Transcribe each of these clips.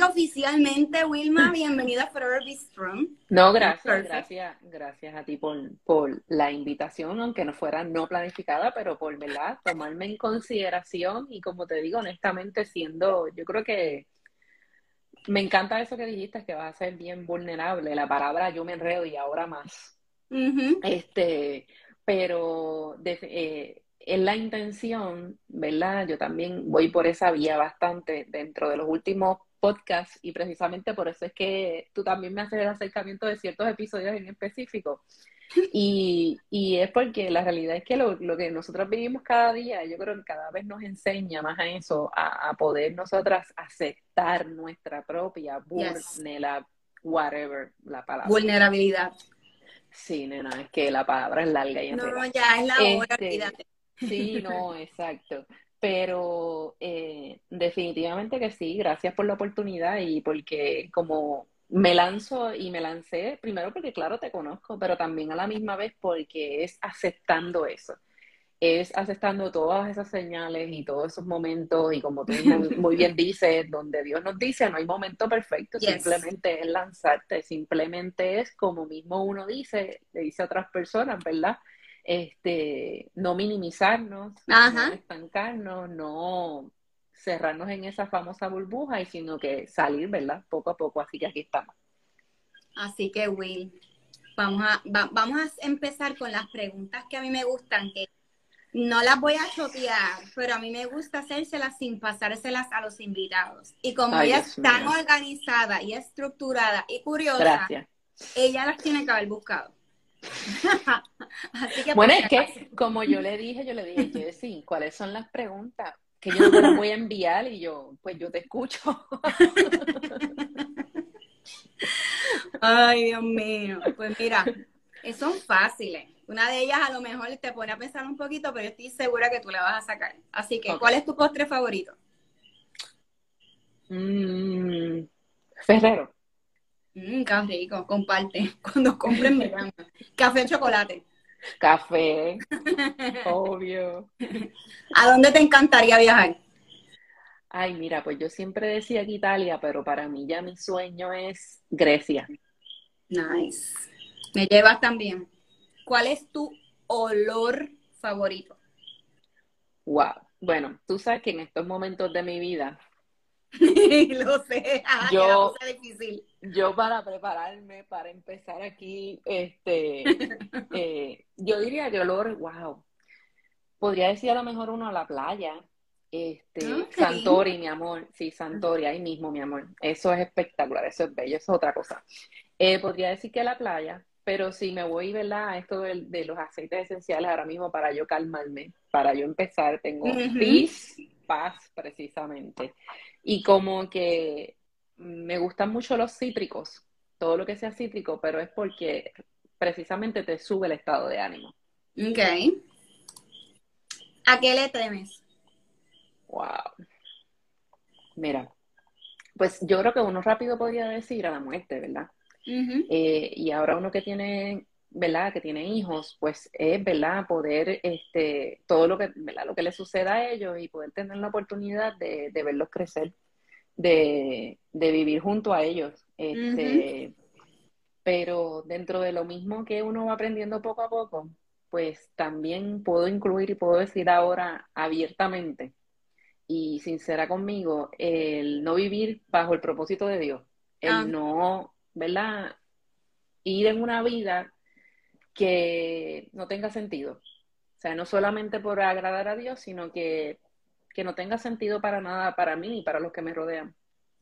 Oficialmente, Wilma, bienvenida a Forever Be Strong. No, gracias, gracias, gracias a ti por, por la invitación, aunque no fuera no planificada, pero por verdad tomarme en consideración y como te digo, honestamente, siendo, yo creo que me encanta eso que dijiste, que vas a ser bien vulnerable. La palabra yo me enredo y ahora más. Este, pero eh, es la intención, ¿verdad? Yo también voy por esa vía bastante dentro de los últimos podcast y precisamente por eso es que tú también me haces el acercamiento de ciertos episodios en específico. Y, y es porque la realidad es que lo, lo, que nosotros vivimos cada día, yo creo que cada vez nos enseña más a eso, a, a poder nosotras aceptar nuestra propia vulnerabilidad, whatever la palabra. Vulnerabilidad. Sí, nena, es que la palabra es larga y No, ya es la hora, este, Sí, no, exacto. Pero eh, definitivamente que sí, gracias por la oportunidad y porque como me lanzo y me lancé, primero porque claro te conozco, pero también a la misma vez porque es aceptando eso, es aceptando todas esas señales y todos esos momentos y como tú muy, bien dices, donde Dios nos dice, no hay momento perfecto, simplemente es lanzarte, simplemente es como mismo uno dice, le dice a otras personas, ¿verdad? Este, no minimizarnos, no estancarnos, no cerrarnos en esa famosa burbuja, y sino que salir, ¿verdad? Poco a poco, así que aquí estamos. Así que, Will, vamos a, vamos a empezar con las preguntas que a mí me gustan, que no las voy a chotear, pero a mí me gusta hacérselas sin pasárselas a los invitados. Y como ella es tan organizada y estructurada y curiosa, ella las tiene que haber buscado. bueno, es que como yo le dije, yo le dije, Jessy, ¿cuáles son las preguntas? Que yo te las voy a enviar y yo, pues yo te escucho. Ay, Dios mío. Pues mira, son fáciles. Una de ellas a lo mejor te pone a pensar un poquito, pero yo estoy segura que tú la vas a sacar. Así que, ¿cuál es tu postre favorito? Mm, Ferrero. Mmm, qué rico, comparte. Cuando compren me Café o chocolate. Café, obvio. ¿A dónde te encantaría viajar? Ay, mira, pues yo siempre decía que Italia, pero para mí ya mi sueño es Grecia. Nice. Me llevas también. ¿Cuál es tu olor favorito? Wow. Bueno, tú sabes que en estos momentos de mi vida lo sé, yo, difícil. Yo para prepararme, para empezar aquí, este, eh, yo diría que olor, wow, podría decir a lo mejor uno a la playa, este, Santori, mi amor, sí, Santori, ahí mismo, mi amor, eso es espectacular, eso es bello, eso es otra cosa. Eh, podría decir que la playa, pero si me voy, ¿verdad? A esto de, de, los aceites esenciales ahora mismo para yo calmarme, para yo empezar, tengo peace, paz precisamente. Y como que me gustan mucho los cítricos, todo lo que sea cítrico, pero es porque precisamente te sube el estado de ánimo. Ok. ¿A qué le temes? Wow. Mira, pues yo creo que uno rápido podría decir a la muerte, ¿verdad? Eh, y ahora uno que tiene, ¿verdad? Que tiene hijos, pues es, ¿verdad? Poder, este, todo lo que, ¿verdad? Lo que le suceda a ellos y poder tener la oportunidad de, verlos crecer, de, vivir junto a ellos. Este, Pero dentro de lo mismo que uno va aprendiendo poco a poco, pues también puedo incluir y puedo decir ahora abiertamente y sincera conmigo, el no vivir bajo el propósito de Dios, el ah. no, ¿verdad? Ir en una vida que no tenga sentido. O sea, no solamente por agradar a Dios, sino que, que no tenga sentido para nada para mí y para los que me rodean.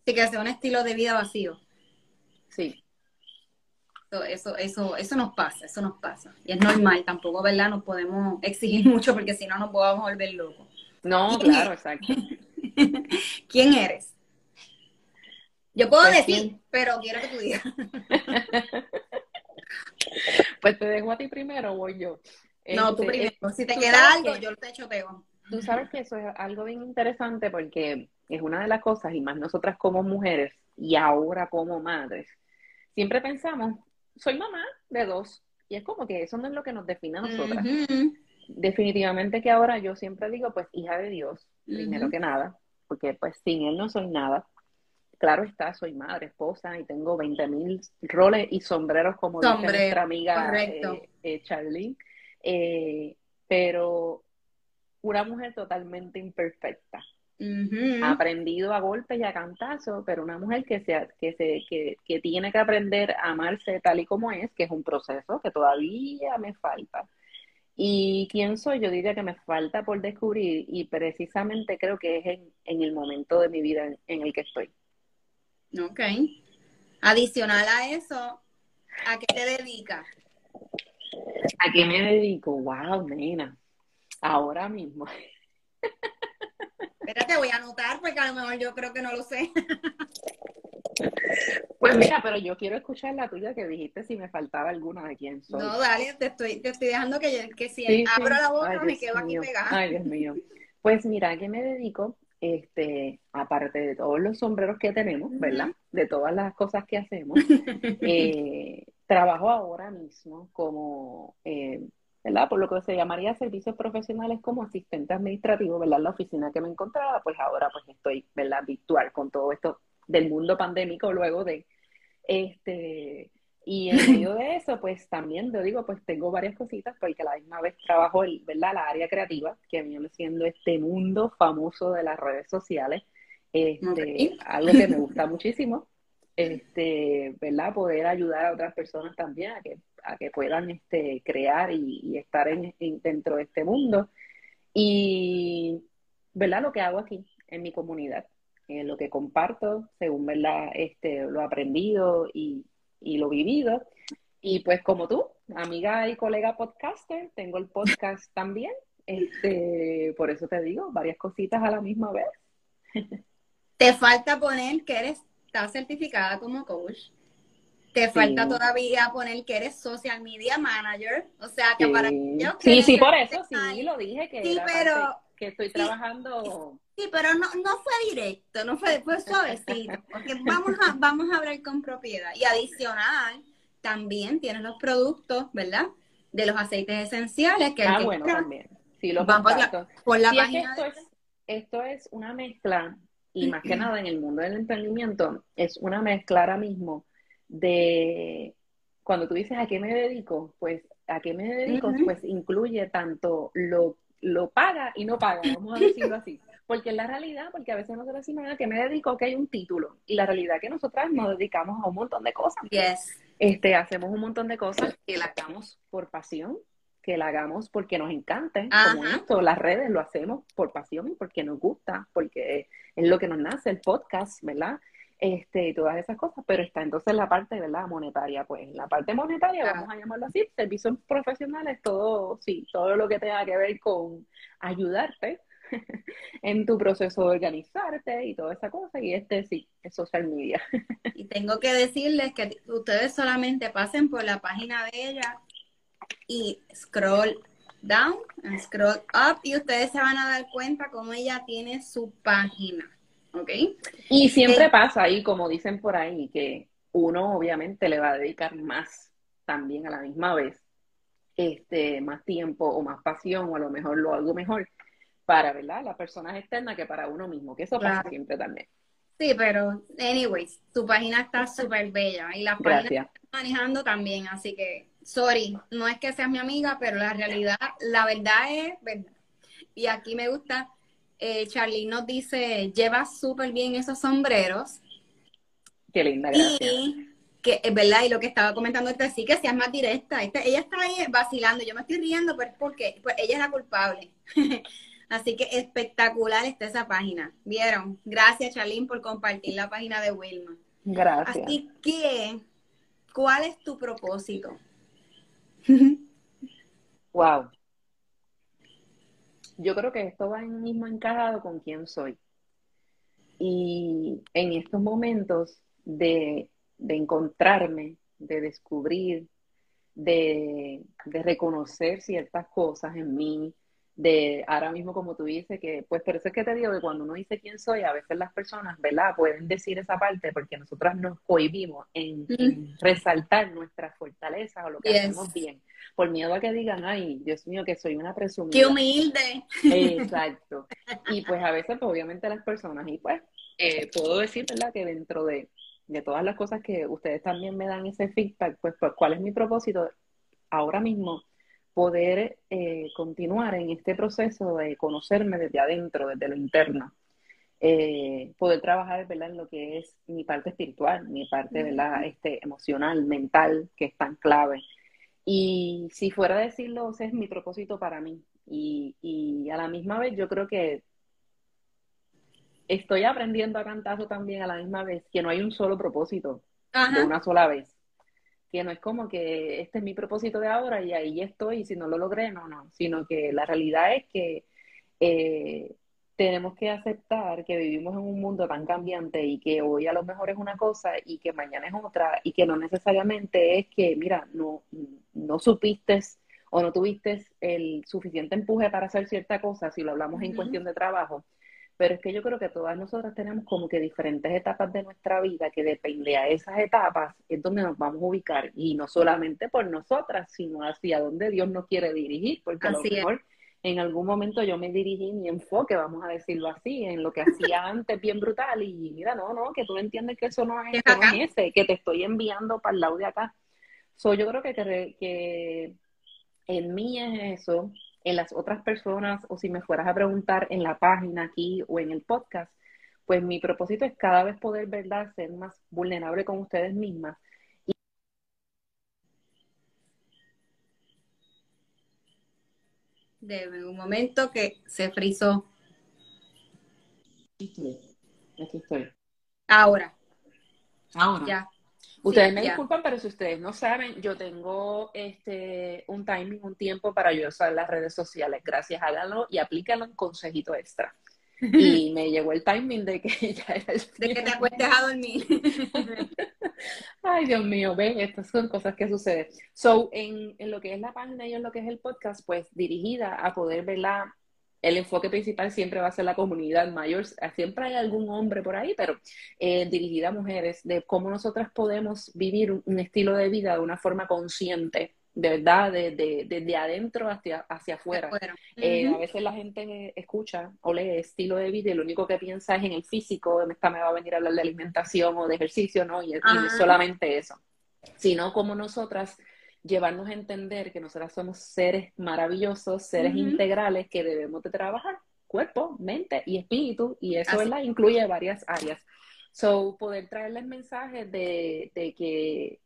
Sí, que sea un estilo de vida vacío. Sí. Eso, eso, eso nos pasa, eso nos pasa. Y es normal, tampoco, ¿verdad? Nos podemos exigir mucho porque si no nos podemos volver locos. No, claro, exacto. ¿Quién eres? Yo puedo pues decir, pero quiero que tú digas. pues te dejo a ti primero o voy yo. No, tú este, primero. Si te queda algo, yo te echo pego. Tú sabes que eso es algo bien interesante porque es una de las cosas, y más nosotras como mujeres y ahora como madres, siempre pensamos, soy mamá de dos, y es como que eso no es lo que nos define a nosotras definitivamente que ahora yo siempre digo, pues hija de Dios, primero que nada, porque pues sin Él no soy nada. Claro está, soy madre, esposa y tengo 20 mil roles y sombreros como dice nuestra amiga eh, eh, Charlie. Eh, pero una mujer totalmente imperfecta. Ha aprendido a golpes y a cantazos, pero una mujer que, se, que, se, que, que tiene que aprender a amarse tal y como es, que es un proceso que todavía me falta ¿Y quién soy? Yo diría que me falta por descubrir y precisamente creo que es en, el momento de mi vida en, el que estoy. Ok. Adicional a eso, ¿a qué te dedicas? ¿A qué me dedico? Wow, nena. Ahora mismo. Espérate, voy a anotar porque a lo mejor yo creo que no lo sé. Pues mira, pero yo quiero escuchar la tuya que dijiste si me faltaba alguna de quién soy. No, dale, te estoy, te estoy dejando que, que si abro la boca me quedo aquí pegada. Ay, Dios mío. Pues mira, ¿a qué me dedico? Este, aparte de todos los sombreros que tenemos, ¿verdad? De todas las cosas que hacemos, eh, trabajo ahora mismo como, eh, ¿verdad? Por lo que se llamaría servicios profesionales como asistente administrativo, ¿verdad? La oficina que me encontraba, pues ahora pues estoy, ¿verdad? Virtual con todo esto del mundo pandémico luego de, este, y en medio de eso, pues también, yo digo, pues tengo varias cositas, porque a la misma vez trabajo, el, ¿verdad? La área creativa, que viene siendo este mundo famoso de las redes sociales, este, algo que me gusta muchísimo, este, ¿verdad? Poder ayudar a otras personas también a que, a que puedan este, crear y, estar en, dentro de este mundo. Y, ¿verdad? Lo que hago aquí, en mi comunidad lo que comparto según ¿verdad? Este, lo aprendido y, y lo vivido. Y pues como tú, amiga y colega podcaster, tengo el podcast también. Este, por eso te digo, varias cositas a la misma vez. Te falta poner que eres, estás certificada como coach. Te falta todavía poner que eres social media manager. O sea, que para yo Sí, sí, por eso sí, lo dije que, sí, pero, que estoy trabajando Sí, pero no, no fue directo, no fue, fue suavecito, porque vamos a, vamos a hablar con propiedad. Y adicional, también tienes los productos, ¿verdad? De los aceites esenciales. Que ah, bueno, también. Sí, los vamos por la página. esto, es, esto es una mezcla, y más que nada en el mundo del emprendimiento, es una mezcla ahora mismo de cuando tú dices a qué me dedico, pues a qué me dedico, pues incluye tanto lo, lo paga y no paga, vamos a decirlo así. Porque es la realidad, porque a veces nosotros decimos que me dedico que hay un título. Y la realidad es que nosotras nos dedicamos a un montón de cosas. Yes. Este, hacemos un montón de cosas que la hagamos por pasión, que la hagamos porque nos encante, como esto, las redes lo hacemos por pasión y porque nos gusta, porque es lo que nos nace, el podcast, ¿verdad? Este, y todas esas cosas, pero está entonces la parte, ¿verdad? Monetaria, pues la parte monetaria, vamos a llamarlo así, servicios profesionales, todo, sí, todo lo que tenga que ver con ayudarte en tu proceso de organizarte y toda esa cosa, y este sí, es social media. y tengo que decirles que ustedes solamente pasen por la página de ella y scroll down, scroll up, y ustedes se van a dar cuenta cómo ella tiene su página ¿ok? Y siempre eh, pasa ahí, como dicen por ahí, que uno obviamente le va a dedicar más también a la misma vez, este, más tiempo o más pasión, o a lo mejor lo algo mejor para, ¿verdad? Las personas externas que para uno mismo, que eso pasa siempre también. Sí, pero, anyways, tu página está súper bella y la página que estás manejando también, así que, sorry, no es que seas mi amiga, pero la realidad, la verdad es verdad. Y aquí me gusta eh, Charlie nos dice, lleva súper bien esos sombreros. Qué linda, gracias. Y que es verdad, y lo que estaba comentando este sí, que seas más directa. Este, ella está ahí vacilando, yo me estoy riendo, pero es porque pues, ella es la culpable. Así que espectacular está esa página. ¿Vieron? Gracias, Charlene, por compartir la página de Wilma. Gracias. Así que, ¿cuál es tu propósito? wow yo creo que esto va mismo encajado con quién soy. Y en estos momentos de, encontrarme, de descubrir, de, reconocer ciertas cosas en mí, de ahora mismo como tú dices, que pues por eso es que te digo que cuando uno dice quién soy, a veces las personas, ¿verdad? Pueden decir esa parte porque nosotras nos cohibimos en, resaltar nuestras fortalezas o lo que hacemos bien por miedo a que digan, ay, Dios mío, que soy una presumida. ¡Qué humilde! Exacto. Y pues a veces, pues obviamente las personas, y pues eh, puedo decir, ¿verdad?, que dentro de, todas las cosas que ustedes también me dan ese feedback, pues, pues ¿cuál es mi propósito? Ahora mismo, poder eh, continuar en este proceso de conocerme desde adentro, desde lo interno. Eh, poder trabajar ¿verdad? en lo que es mi parte espiritual, mi parte ¿verdad? Este, emocional, mental, que es tan clave. Y si fuera a decirlo, ese es mi propósito para mí. Y, y a la misma vez yo creo que estoy aprendiendo a cantazo también a la misma vez, que no hay un solo propósito de una sola vez. Que no es como que este es mi propósito de ahora y ahí estoy y si no lo logré, no, no. Sino que la realidad es que eh, tenemos que aceptar que vivimos en un mundo tan cambiante y que hoy a lo mejor es una cosa y que mañana es otra y que no necesariamente es que, mira, no, no supiste o no tuviste el suficiente empuje para hacer cierta cosa, si lo hablamos en cuestión de trabajo, pero es que yo creo que todas nosotras tenemos como que diferentes etapas de nuestra vida que depende a esas etapas es donde nos vamos a ubicar. Y no solamente por nosotras, sino hacia donde Dios nos quiere dirigir, porque a lo mejor en algún momento yo me dirigí mi enfoque, vamos a decirlo así, en lo que hacía antes bien brutal y mira, no, no, que tú entiendes que eso no es, ese, que te estoy enviando para el lado de acá. So, yo creo que, que, que en mí es eso, en las otras personas, o si me fueras a preguntar en la página aquí o en el podcast, pues mi propósito es cada vez poder, ¿verdad?, ser más vulnerable con ustedes mismas de un momento que se frizó. Aquí estoy. Ahora. Ahora. Ya. Ustedes me disculpan, pero si ustedes no saben, yo tengo este un timing, un tiempo para yo usar las redes sociales. Gracias, háganlo y aplícalo en consejito extra. Y me llegó el timing de que ya era el De que te acuestes a dormir. Ay, Dios mío, ven, estas son cosas que suceden. So, en, en, lo que es la página y en lo que es el podcast, pues dirigida a poder verla, el enfoque principal siempre va a ser la comunidad mayor. Siempre hay algún hombre por ahí, pero eh, dirigida a mujeres, de cómo nosotras podemos vivir un, estilo de vida de una forma consciente de verdad, desde de, de, adentro hacia, hacia afuera. Eh, a veces la gente escucha o lee estilo de vida y lo único que piensa es en el físico, esta me va a venir a hablar de alimentación o de ejercicio, ¿no? Y, es solamente eso. Sino como nosotras llevarnos a entender que nosotras somos seres maravillosos, seres integrales que debemos de trabajar cuerpo, mente y espíritu, y eso ¿verdad? incluye varias áreas. So, poder traerles mensajes de, de que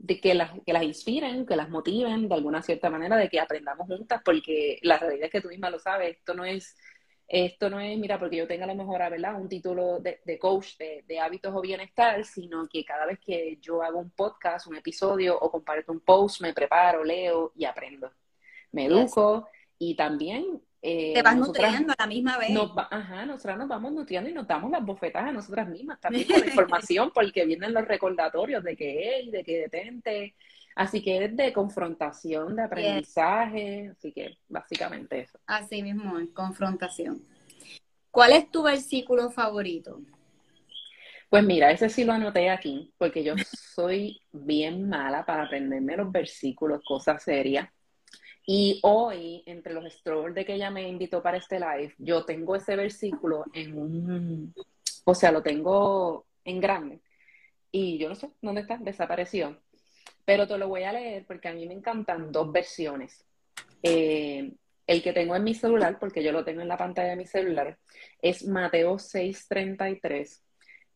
de que las, que las inspiren, que las motiven de alguna cierta manera, de que aprendamos juntas, porque la realidad es que tú misma lo sabes, esto no es esto no es, mira, porque yo tenga a lo mejor, ¿verdad? Un título de, coach de, hábitos o bienestar, sino que cada vez que yo hago un podcast, un episodio o comparto un post, me preparo, leo y aprendo. Me educo y también... Eh, Te vas nutriendo a la misma vez. ajá, nosotras nos vamos nutriendo y nos damos las bofetas a nosotras mismas también con la información, porque vienen los recordatorios de que, hey, de que detente, Así que es de confrontación, de aprendizaje, así que básicamente eso. Así mismo es, confrontación. ¿Cuál es tu versículo favorito? Pues mira, ese sí lo anoté aquí, porque yo soy bien mala para aprenderme los versículos, cosas serias. Y hoy, entre los strolls de que ella me invitó para este live, yo tengo ese versículo en un, o sea, lo tengo en grande. Y yo no sé dónde está, desapareció pero te lo voy a leer porque a mí me encantan dos versiones. Eh, el que tengo en mi celular, porque yo lo tengo en la pantalla de mi celular, es Mateo 6:33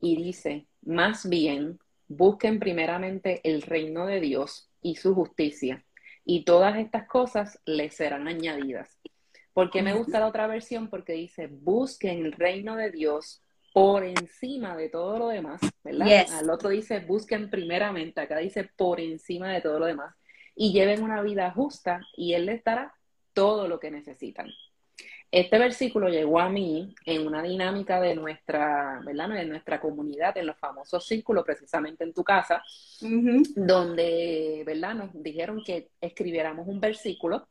y dice, más bien, busquen primeramente el reino de Dios y su justicia, y todas estas cosas les serán añadidas. ¿Por qué me gusta la otra versión? Porque dice, busquen el reino de Dios por encima de todo lo demás, ¿verdad? Al otro dice, busquen primeramente, acá dice por encima de todo lo demás, y lleven una vida justa y Él les dará todo lo que necesitan. Este versículo llegó a mí en una dinámica de nuestra, ¿verdad? De nuestra comunidad, en los famosos círculos, precisamente en tu casa, donde, ¿verdad? Nos dijeron que escribiéramos un versículo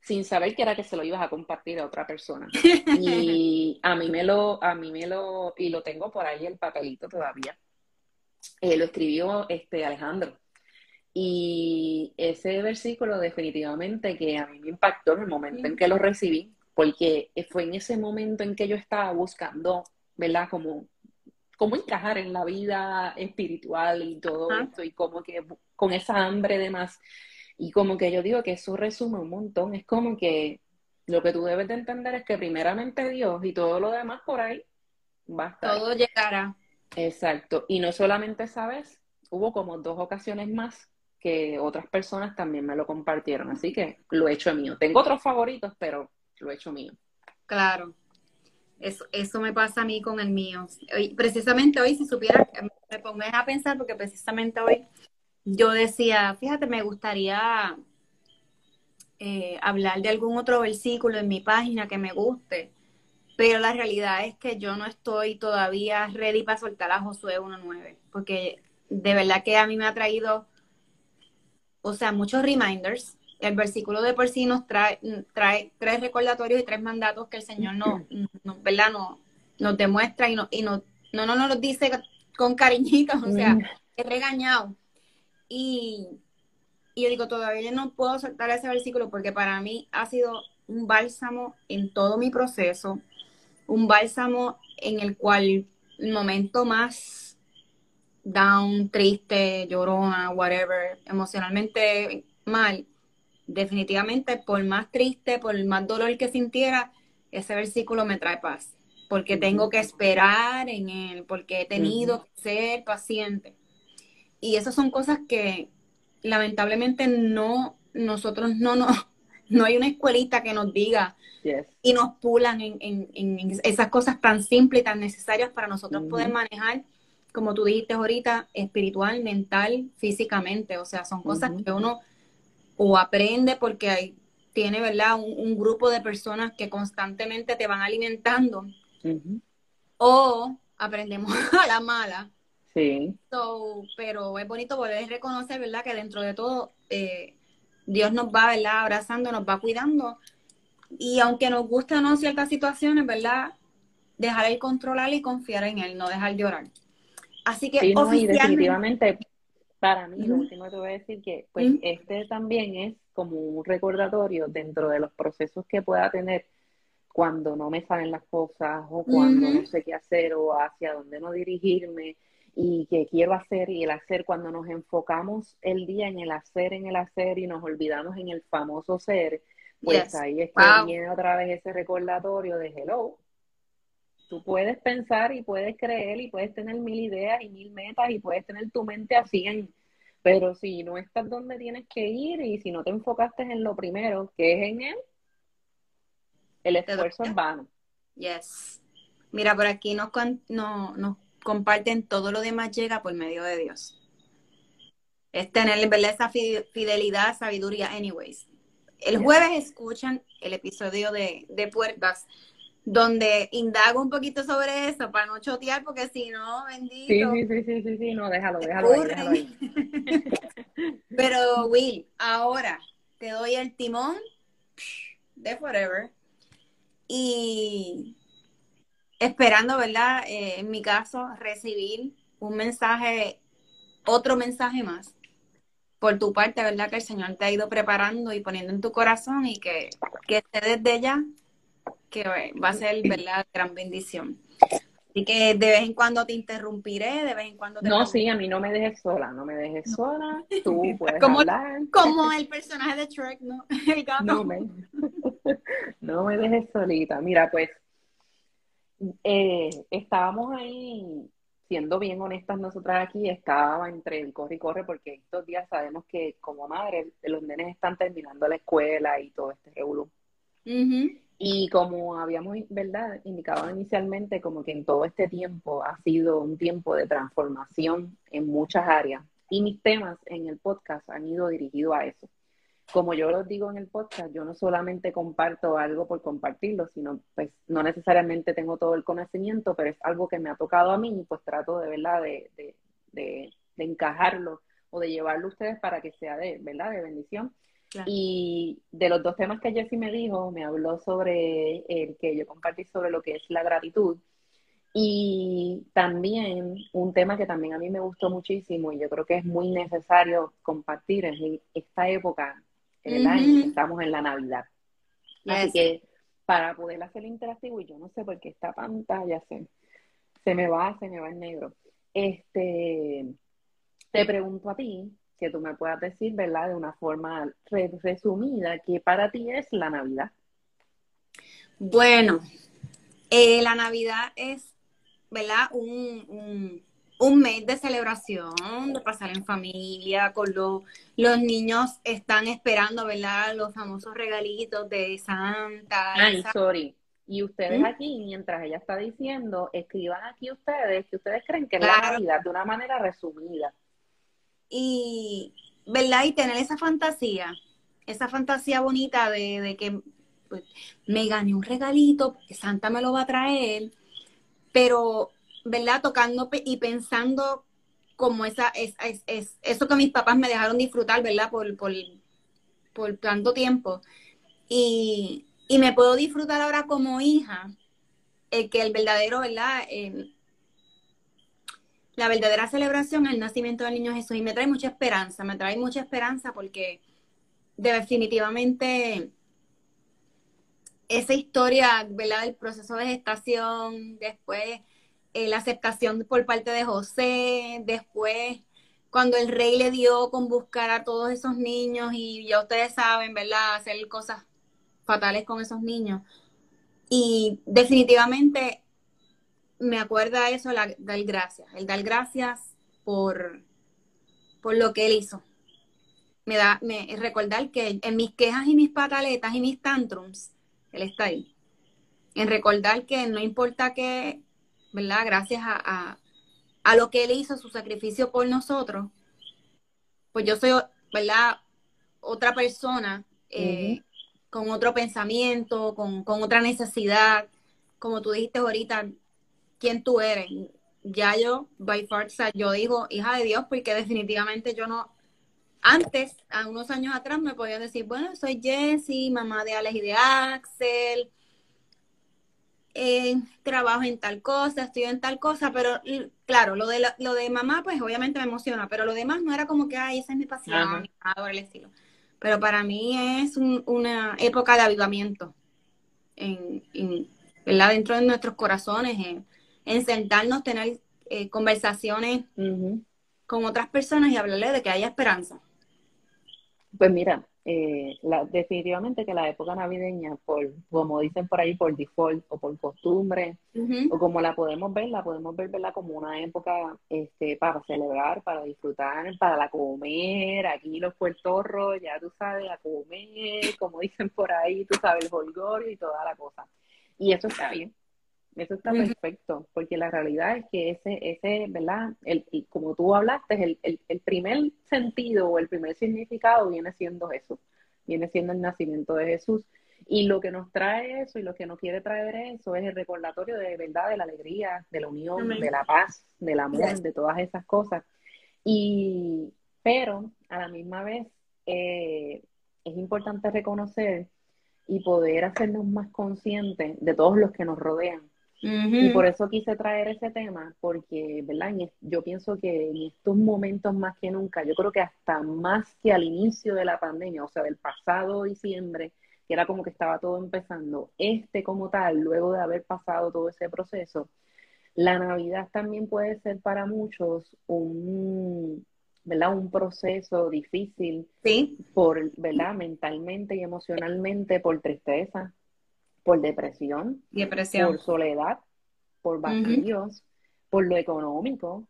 sin saber que era que se lo ibas a compartir a otra persona. Y a mí me lo, a mí me lo, y lo tengo por ahí el papelito todavía. Eh, lo escribió este Alejandro. Y ese versículo definitivamente que a mí me impactó en el momento en que lo recibí, porque fue en ese momento en que yo estaba buscando, ¿verdad? Como cómo encajar en la vida espiritual y todo esto, y como que con esa hambre de más. Y como que yo digo que eso resume un montón. Es como que lo que tú debes de entender es que primeramente Dios y todo lo demás por ahí va a estar. Todo llegará. Exacto. Y no solamente esa vez, hubo como dos ocasiones más que otras personas también me lo compartieron. Así que lo he hecho mío. Tengo otros favoritos, pero lo he hecho mío. Claro. Eso, eso me pasa a mí con el mío. precisamente hoy, si supiera, me pongo a pensar, porque precisamente hoy yo decía, fíjate, me gustaría eh, hablar de algún otro versículo en mi página que me guste, pero la realidad es que yo no estoy todavía ready para soltar a Josué 1.9, porque de verdad que a mí me ha traído, o sea, muchos reminders. El versículo de por sí nos trae, trae tres recordatorios y tres mandatos que el Señor no, no ¿verdad? No, nos demuestra y, no, y no, no, no nos los dice con cariñitos, o sea, es regañado. Y, yo digo, todavía no puedo soltar ese versículo porque para mí ha sido un bálsamo en todo mi proceso, un bálsamo en el cual el momento más down, triste, llorona, whatever, emocionalmente mal, definitivamente por más triste, por más dolor que sintiera, ese versículo me trae paz, porque tengo que esperar en él, porque he tenido que ser paciente. Y esas son cosas que lamentablemente no, nosotros no, no, no hay una escuelita que nos diga y nos pulan en, en, esas cosas tan simples y tan necesarias para nosotros poder manejar, como tú dijiste ahorita, espiritual, mental, físicamente. O sea, son cosas que uno o aprende porque hay, tiene, ¿verdad? Un, grupo de personas que constantemente te van alimentando. O aprendemos a la mala Sí. pero es bonito poder reconocer, ¿verdad? Que dentro de todo eh, Dios nos va, ¿verdad? Abrazando, nos va cuidando. Y aunque nos gusten no ciertas situaciones, ¿verdad? Dejar el controlar y confiar en Él, no dejar de orar. Así que definitivamente para mí, lo último te voy a decir que pues este también es como un recordatorio dentro de los procesos que pueda tener cuando no me salen las cosas o cuando no sé qué hacer o hacia dónde no dirigirme y que quiero hacer y el hacer, cuando nos enfocamos el día en el hacer, en el hacer y nos olvidamos en el famoso ser, pues ahí es que viene otra vez ese recordatorio de hello. Tú puedes pensar y puedes creer y puedes tener mil ideas y mil metas y puedes tener tu mente así en, pero si no estás donde tienes que ir y si no te enfocaste en lo primero, que es en él, el esfuerzo es vano. Yes. Mira, por aquí nos, no, nos comparten todo lo demás llega por medio de Dios. Es tener esa fidelidad, sabiduría, anyways. El jueves escuchan el episodio de, de Puertas, donde indago un poquito sobre eso para no chotear, porque si no, bendito. Sí, sí, sí, sí, sí, no, déjalo, déjalo, déjalo Pero, Will, ahora te doy el timón de Forever y esperando, ¿verdad? Eh, en mi caso, recibir un mensaje, otro mensaje más por tu parte, ¿verdad? Que el Señor te ha ido preparando y poniendo en tu corazón y que, que esté desde ya, que va a ser, ¿verdad? Gran bendición. Así que de vez en cuando te interrumpiré, de vez en cuando te... No, sí, a mí no me dejes sola, no me dejes sola, tú puedes como, hablar. Como el personaje de Shrek, ¿no? El gato. No me, no me dejes solita. Mira, pues, eh, estábamos ahí siendo bien honestas nosotras aquí, estaba entre el corre y corre porque estos días sabemos que como madre los nenes están terminando la escuela y todo este revolú. Y como habíamos, ¿verdad?, indicado inicialmente, como que en todo este tiempo ha sido un tiempo de transformación en muchas áreas. Y mis temas en el podcast han ido dirigidos a eso como yo lo digo en el podcast, yo no solamente comparto algo por compartirlo, sino pues no necesariamente tengo todo el conocimiento, pero es algo que me ha tocado a mí y pues trato de verdad de, de, de, encajarlo o de llevarlo a ustedes para que sea de verdad de bendición. Y de los dos temas que Jessie me dijo, me habló sobre el que yo compartí sobre lo que es la gratitud. Y también un tema que también a mí me gustó muchísimo y yo creo que es muy necesario compartir en esta época en el año, estamos en la Navidad. Así que para poder hacer el interactivo, y yo no sé por qué esta pantalla se, se me va, se me va en negro. Este, te pregunto a ti, que tú me puedas decir, ¿verdad? De una forma resumida, ¿qué para ti es la Navidad? Bueno, eh, la Navidad es, ¿verdad? un, un mes de celebración, de pasar en familia, con los, los niños están esperando, ¿verdad? Los famosos regalitos de Santa. Ay, sorry. Y ustedes ¿Mm? aquí, mientras ella está diciendo, escriban aquí ustedes que ustedes creen que es la Navidad de una manera resumida. Y, ¿verdad? Y tener esa fantasía, esa fantasía bonita de, de que pues, me gané un regalito, Santa me lo va a traer, pero ¿verdad? Tocando y pensando como esa, es, es, eso que mis papás me dejaron disfrutar, ¿verdad? Por, por, por tanto tiempo. Y, y, me puedo disfrutar ahora como hija, el que el verdadero, ¿verdad? La verdadera celebración, el nacimiento del niño Jesús. Y me trae mucha esperanza, me trae mucha esperanza porque definitivamente esa historia, ¿verdad? Del proceso de gestación, después eh, la aceptación por parte de José, después cuando el rey le dio con buscar a todos esos niños y ya ustedes saben, ¿verdad? Hacer cosas fatales con esos niños. Y definitivamente me acuerda eso, el dar gracias, el dar gracias por, por lo que él hizo. Me da, me, recordar que en mis quejas y mis pataletas y mis tantrums, él está ahí. En recordar que no importa que ¿verdad? Gracias a, lo que Él hizo, su sacrificio por nosotros, pues yo soy, ¿verdad? Otra persona eh, con otro pensamiento, con, otra necesidad, como tú dijiste ahorita, quién tú eres. Ya yo, by far, yo digo hija de Dios, porque definitivamente yo no, antes, a unos años atrás, me podían decir, bueno, soy Jessie, mamá de Alex y de Axel, eh, trabajo en tal cosa, estoy en tal cosa, pero claro, lo de, lo de mamá, pues obviamente me emociona, pero lo demás no era como que, ay, esa es mi pasión, nada el estilo. Pero para mí es una época de avivamiento en, ¿verdad? dentro de nuestros corazones, en, sentarnos, tener eh, conversaciones con otras personas y hablarle de que haya esperanza. Pues mira, eh, la, definitivamente que la época navideña, por como dicen por ahí, por default o por costumbre, o como la podemos ver, la podemos ver ¿verdad? como una época este, para celebrar, para disfrutar, para la comer, aquí los puertorros, ya tú sabes, a comer, como dicen por ahí, tú sabes, el holgorio y toda la cosa. Y eso está bien, Eso está perfecto, porque la realidad es que ese, ese ¿verdad? El, como tú hablaste, el, el, el primer sentido o el primer significado viene siendo Jesús, viene siendo el nacimiento de Jesús. Y lo que nos trae eso y lo que nos quiere traer eso es el recordatorio de verdad, de la alegría, de la unión, de la paz, del amor, de todas esas cosas. Y, pero a la misma vez eh, es importante reconocer y poder hacernos más conscientes de todos los que nos rodean. Y por eso quise traer ese tema, porque, ¿verdad? yo pienso que en estos momentos más que nunca, yo creo que hasta más que al inicio de la pandemia, o sea, del pasado diciembre, que era como que estaba todo empezando, este como tal, luego de haber pasado todo ese proceso, la Navidad también puede ser para muchos un, ¿verdad? Un proceso difícil, sí. por, ¿verdad? Mentalmente y emocionalmente, por tristeza, por depresión, depresión. por soledad, por vacíos, por lo económico,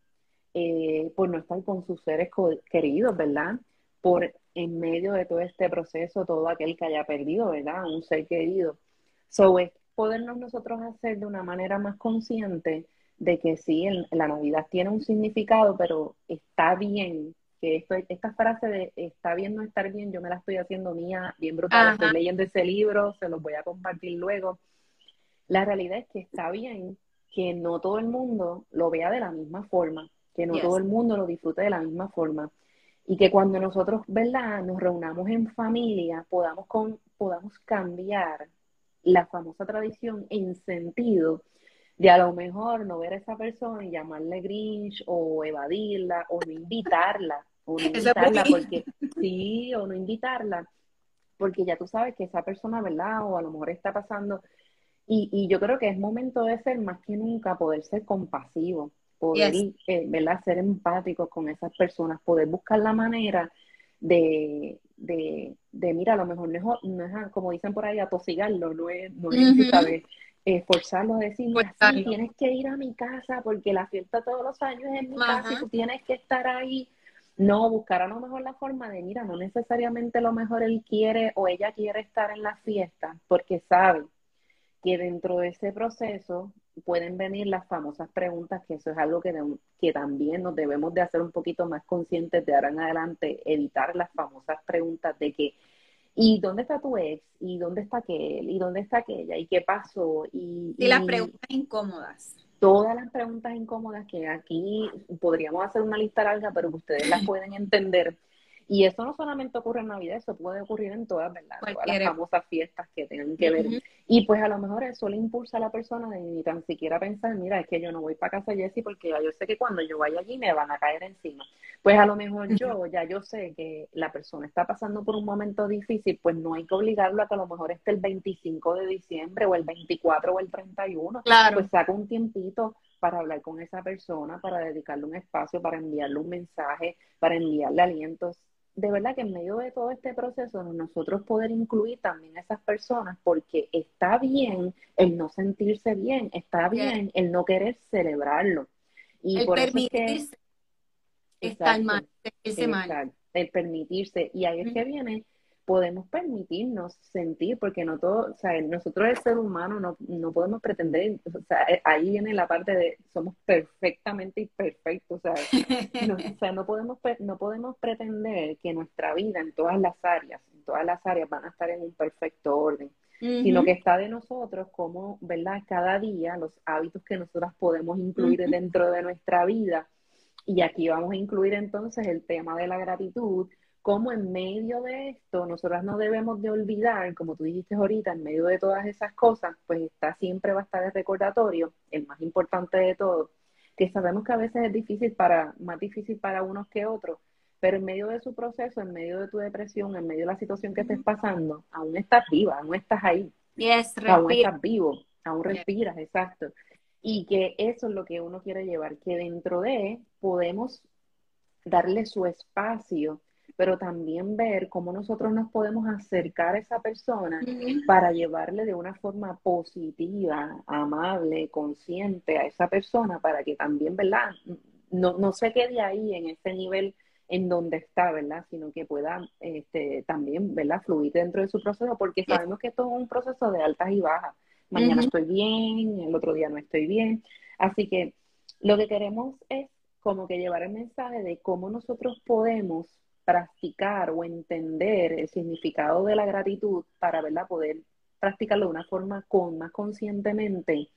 eh, por no estar con sus seres queridos, ¿verdad? Por en medio de todo este proceso todo aquel que haya perdido, ¿verdad? Un ser querido. So, es podernos nosotros hacer de una manera más consciente de que sí, la Navidad tiene un significado, pero está bien, que esto, esta frase de está bien no estar bien, yo me la estoy haciendo mía, bien brutal, estoy leyendo ese libro, se los voy a compartir luego. La realidad es que está bien que no todo el mundo lo vea de la misma forma, que no todo el mundo lo disfrute de la misma forma y que cuando nosotros, ¿verdad?, nos reunamos en familia, podamos, con, podamos cambiar la famosa tradición en sentido de a lo mejor no ver a esa persona y llamarle Grinch o evadirla o no invitarla, o no invitarla porque sí, o no invitarla, porque ya tú sabes que esa persona, ¿verdad? O a lo mejor está pasando. Y, y yo creo que es momento de ser más que nunca, poder ser compasivo, poder eh, ¿verdad? ser empáticos con esas personas, poder buscar la manera de, de, de mira, a lo mejor no es, no es como dicen por ahí, atosigarlo, no es, no es uh forzarlo a decir, tienes que ir a mi casa porque la fiesta todos los años es en mi casa y tú tienes que estar ahí. No, buscar a lo mejor la forma de, mira, no necesariamente lo mejor él quiere o ella quiere estar en la fiesta, porque sabe que dentro de ese proceso pueden venir las famosas preguntas, que eso es algo que, que también nos debemos de hacer un poquito más conscientes de ahora en adelante, evitar las famosas preguntas de que, ¿y dónde está tu ex? ¿Y dónde está aquel? ¿Y dónde está aquella? ¿Y qué pasó? Y, y las preguntas incómodas. Todas las preguntas incómodas que aquí podríamos hacer una lista larga, pero que ustedes las pueden entender y eso no solamente ocurre en Navidad, eso puede ocurrir en todas, ¿verdad? Todas las famosas fiestas que tengan que ver. Y pues a lo mejor eso le impulsa a la persona de ni tan siquiera pensar, mira, es que yo no voy para casa de Jessie porque ya yo sé que cuando yo vaya allí me van a caer encima. Pues a lo mejor yo, ya yo sé que la persona está pasando por un momento difícil, pues no hay que obligarlo a que a lo mejor esté el 25 de diciembre o el 24 o el 31. Claro. Pues saca un tiempito para hablar con esa persona, para dedicarle un espacio, para enviarle un mensaje, para enviarle alientos de verdad que en medio de todo este proceso nosotros poder incluir también a esas personas porque está bien el no sentirse bien, está bien el no querer celebrarlo. Y por eso es que, estar mal, el permitirse. Y ahí es que viene podemos permitirnos sentir, porque no todo, o sea, nosotros el ser humano no, no podemos pretender, o sea, ahí viene la parte de somos perfectamente imperfectos, o sea, no, o sea, no podemos, no podemos pretender que nuestra vida en todas las áreas, en todas las áreas van a estar en un perfecto orden, sino que está de nosotros como, ¿verdad? Cada día los hábitos que nosotros podemos incluir dentro de nuestra vida, y aquí vamos a incluir entonces el tema de la gratitud, como en medio de esto nosotras no debemos de olvidar, como tú dijiste ahorita, en medio de todas esas cosas, pues está siempre va a estar el recordatorio, el más importante de todo, que sabemos que a veces es difícil para, más difícil para unos que otros, pero en medio de su proceso, en medio de tu depresión, en medio de la situación que estés pasando, aún estás viva, aún estás ahí. Yes, aún estás vivo, aún respiras, exacto. Y que eso es lo que uno quiere llevar, que dentro de podemos darle su espacio pero también ver cómo nosotros nos podemos acercar a esa persona para llevarle de una forma positiva, amable, consciente a esa persona para que también, ¿verdad? No, no se quede ahí en ese nivel en donde está, ¿verdad? Sino que pueda este, también, ¿verdad? Fluir dentro de su proceso, porque sabemos que esto es un proceso de altas y bajas. Mañana estoy bien, el otro día no estoy bien. Así que lo que queremos es como que llevar el mensaje de cómo nosotros podemos practicar o entender el significado de la gratitud para ¿verdad? poder practicarlo de una forma con, más conscientemente,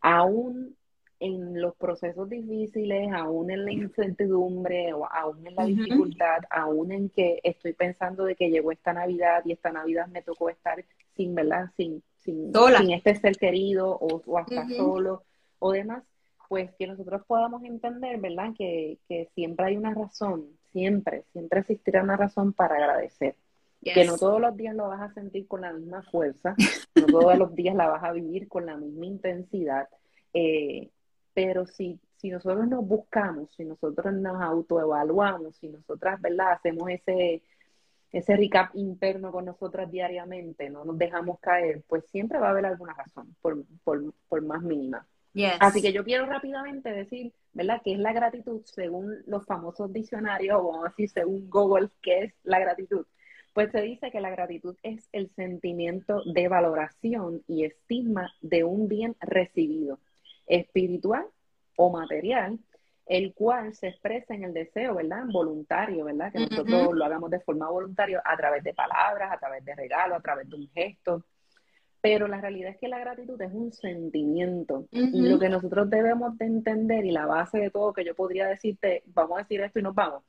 aún en los procesos difíciles, aún en la incertidumbre, o aún en la dificultad, aún en que estoy pensando de que llegó esta Navidad y esta Navidad me tocó estar sin, ¿verdad? Sin, sin, sin este ser querido o, o hasta solo o demás, pues que nosotros podamos entender, ¿verdad? Que, que siempre hay una razón, siempre, siempre existirá una razón para agradecer. Que no todos los días lo vas a sentir con la misma fuerza, no todos los días la vas a vivir con la misma intensidad, eh, pero si, si nosotros nos buscamos, si nosotros nos autoevaluamos, si nosotras, ¿verdad? Hacemos ese, ese recap interno con nosotras diariamente, no nos dejamos caer, pues siempre va a haber alguna razón, por, por, por más mínima. Así que yo quiero rápidamente decir, ¿verdad?, qué es la gratitud según los famosos diccionarios, o vamos a decir según Google, qué es la gratitud. Pues se dice que la gratitud es el sentimiento de valoración y estigma de un bien recibido, espiritual o material, el cual se expresa en el deseo, ¿verdad? Voluntario, ¿verdad? Que nosotros lo hagamos de forma voluntaria a través de palabras, a través de regalos, a través de un gesto. Pero la realidad es que la gratitud es un sentimiento. Y lo que nosotros debemos de entender, y la base de todo que yo podría decirte, vamos a decir esto y nos vamos,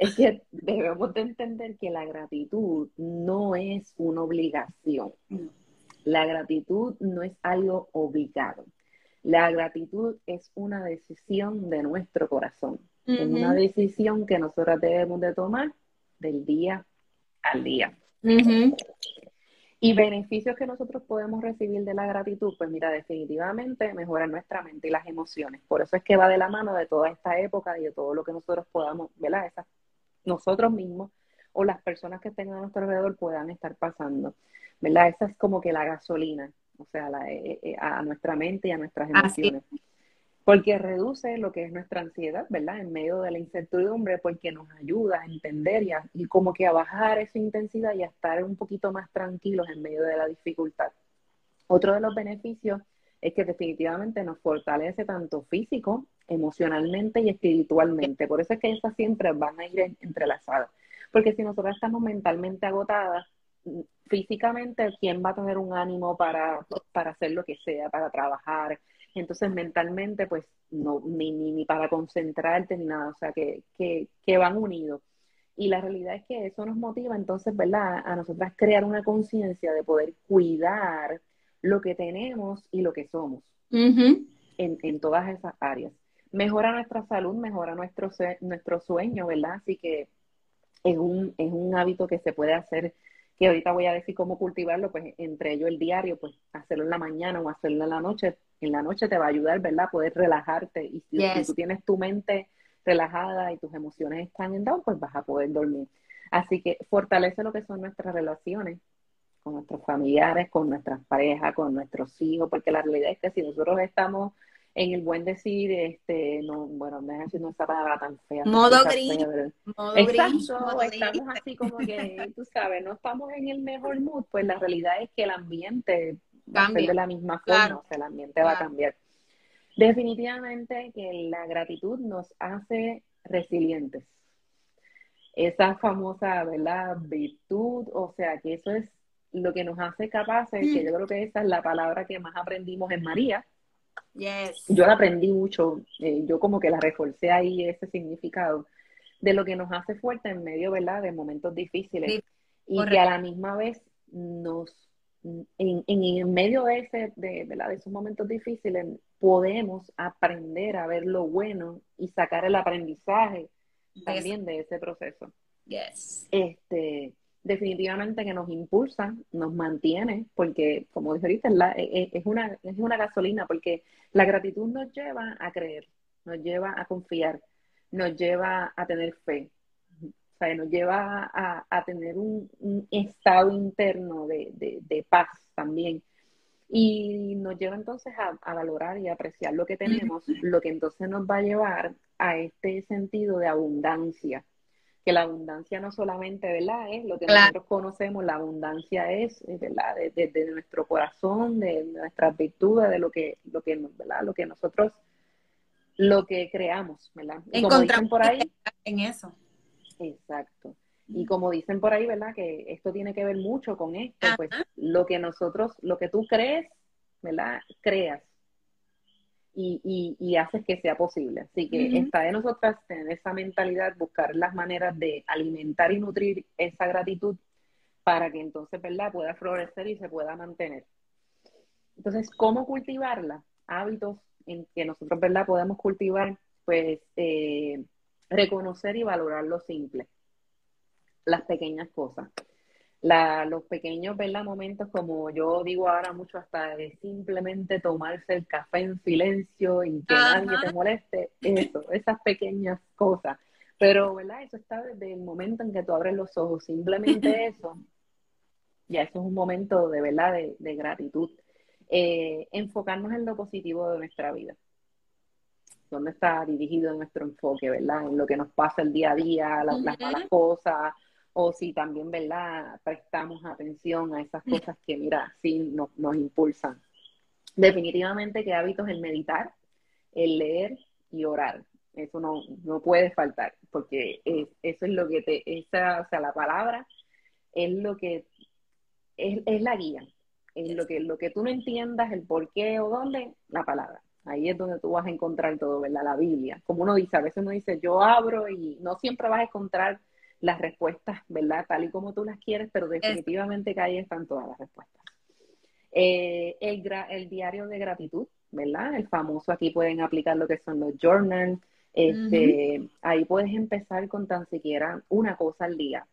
es que debemos de entender que la gratitud no es una obligación. La gratitud no es algo obligado. La gratitud es una decisión de nuestro corazón. Es una decisión que nosotros debemos de tomar del día al día. Y beneficios que nosotros podemos recibir de la gratitud, pues mira, definitivamente mejoran nuestra mente y las emociones. Por eso es que va de la mano de toda esta época y de todo lo que nosotros podamos, ¿verdad? Esas, nosotros mismos o las personas que estén a nuestro alrededor puedan estar pasando, ¿verdad? Esa es como que la gasolina, o sea, eh, eh, a nuestra mente y a nuestras emociones porque reduce lo que es nuestra ansiedad, ¿verdad? En medio de la incertidumbre, porque nos ayuda a entender y, como que a bajar esa intensidad y a estar un poquito más tranquilos en medio de la dificultad. Otro de los beneficios es que definitivamente nos fortalece tanto físico, emocionalmente y espiritualmente. Por eso es que esas siempre van a ir entrelazadas. Porque si nosotros estamos mentalmente agotadas, físicamente, ¿quién va a tener un ánimo para, para hacer lo que sea, para trabajar, entonces mentalmente pues no, ni, ni, ni para concentrarte ni nada, o sea que, que, que van unidos. Y la realidad es que eso nos motiva entonces, ¿verdad? A nosotras crear una conciencia de poder cuidar lo que tenemos y lo que somos en, en, todas esas áreas. Mejora nuestra salud, mejora nuestro, nuestro sueño, ¿verdad? Así que es un, es un hábito que se puede hacer que ahorita voy a decir cómo cultivarlo, pues entre ellos el diario, pues hacerlo en la mañana o hacerlo en la noche, en la noche te va a ayudar, ¿verdad? Poder relajarte y si, tú tienes tu mente relajada y tus emociones están en down, pues vas a poder dormir. Así que fortalece lo que son nuestras relaciones con nuestros familiares, con nuestras parejas, con nuestros hijos, porque la realidad es que si nosotros estamos en el buen decir, este, no, bueno, me no esa palabra tan fea. Modo gris. Modo Exacto, estamos así como que, tú sabes, no estamos en el mejor mood, pues la realidad es que el ambiente va a ser de la misma forma, o sea, el ambiente va a cambiar. Definitivamente que la gratitud nos hace resilientes. Esa famosa, ¿verdad? Virtud, o sea, que eso es lo que nos hace capaces, que mm. yo creo que esa es la palabra que más aprendimos en María, yo la aprendí mucho, eh, yo como que la reforcé ahí ese significado de lo que nos hace fuerte en medio, ¿verdad?, de momentos difíciles. y que a la misma vez nos, en, en, medio de, ese, de, ¿verdad? de esos momentos difíciles, podemos aprender a ver lo bueno y sacar el aprendizaje también de ese proceso. Yes. Este, definitivamente que nos impulsa, nos mantiene, porque como dije ahorita, e, e, es, una, es una gasolina, porque la gratitud nos lleva a creer, nos lleva a confiar, nos lleva a tener fe, sea, nos lleva a, tener un, estado interno de, paz también. Y nos lleva entonces a, a, valorar y apreciar lo que tenemos, lo que entonces nos va a llevar a este sentido de abundancia, que la abundancia no solamente, ¿verdad? Es lo que nosotros conocemos, la abundancia es, eh, ¿verdad? Desde nuestro corazón, de nuestras virtudes, de lo que, lo que, ¿verdad? Lo que nosotros, lo que creamos, ¿verdad? Dicen por ahí. En eso. Exacto. Y como dicen por ahí, ¿verdad? Que esto tiene que ver mucho con esto, pues lo que nosotros, lo que tú crees, ¿verdad? Creas y, y, haces que sea posible. Así que está de nosotras tener esa mentalidad, buscar las maneras de alimentar y nutrir esa gratitud para que entonces, ¿verdad?, pueda florecer y se pueda mantener. Entonces, ¿cómo cultivarla? Hábitos en que nosotros, ¿verdad?, podemos cultivar, pues, eh, reconocer y valorar lo simple, las pequeñas cosas la, los pequeños ¿verdad? momentos, como yo digo ahora mucho, hasta de simplemente tomarse el café en silencio y que nadie te moleste, eso, esas pequeñas cosas. Pero, ¿verdad? Eso está desde el momento en que tú abres los ojos, simplemente eso, ya eso es un momento de verdad de, gratitud. Eh, enfocarnos en lo positivo de nuestra vida. ¿Dónde está dirigido nuestro enfoque, verdad? En lo que nos pasa el día a día, las malas cosas, o si también, ¿verdad?, prestamos atención a esas cosas que, mira, sí nos, nos impulsan. Definitivamente que hábitos el meditar, el leer y orar. Eso no, no puede faltar, porque eso es lo que te, esa, o sea, la palabra es lo que, es, es la guía. Es lo que, lo que tú no entiendas, el por qué o dónde, la palabra. Ahí es donde tú vas a encontrar todo, ¿verdad? La Biblia. Como uno dice, a veces uno dice, yo abro y no siempre vas a encontrar las respuestas, ¿verdad? Tal y como tú las quieres, pero definitivamente que ahí están todas las respuestas. Eh, el, el, diario de gratitud, ¿verdad? El famoso, aquí pueden aplicar lo que son los journals. Este, Ahí puedes empezar con tan siquiera una cosa al día.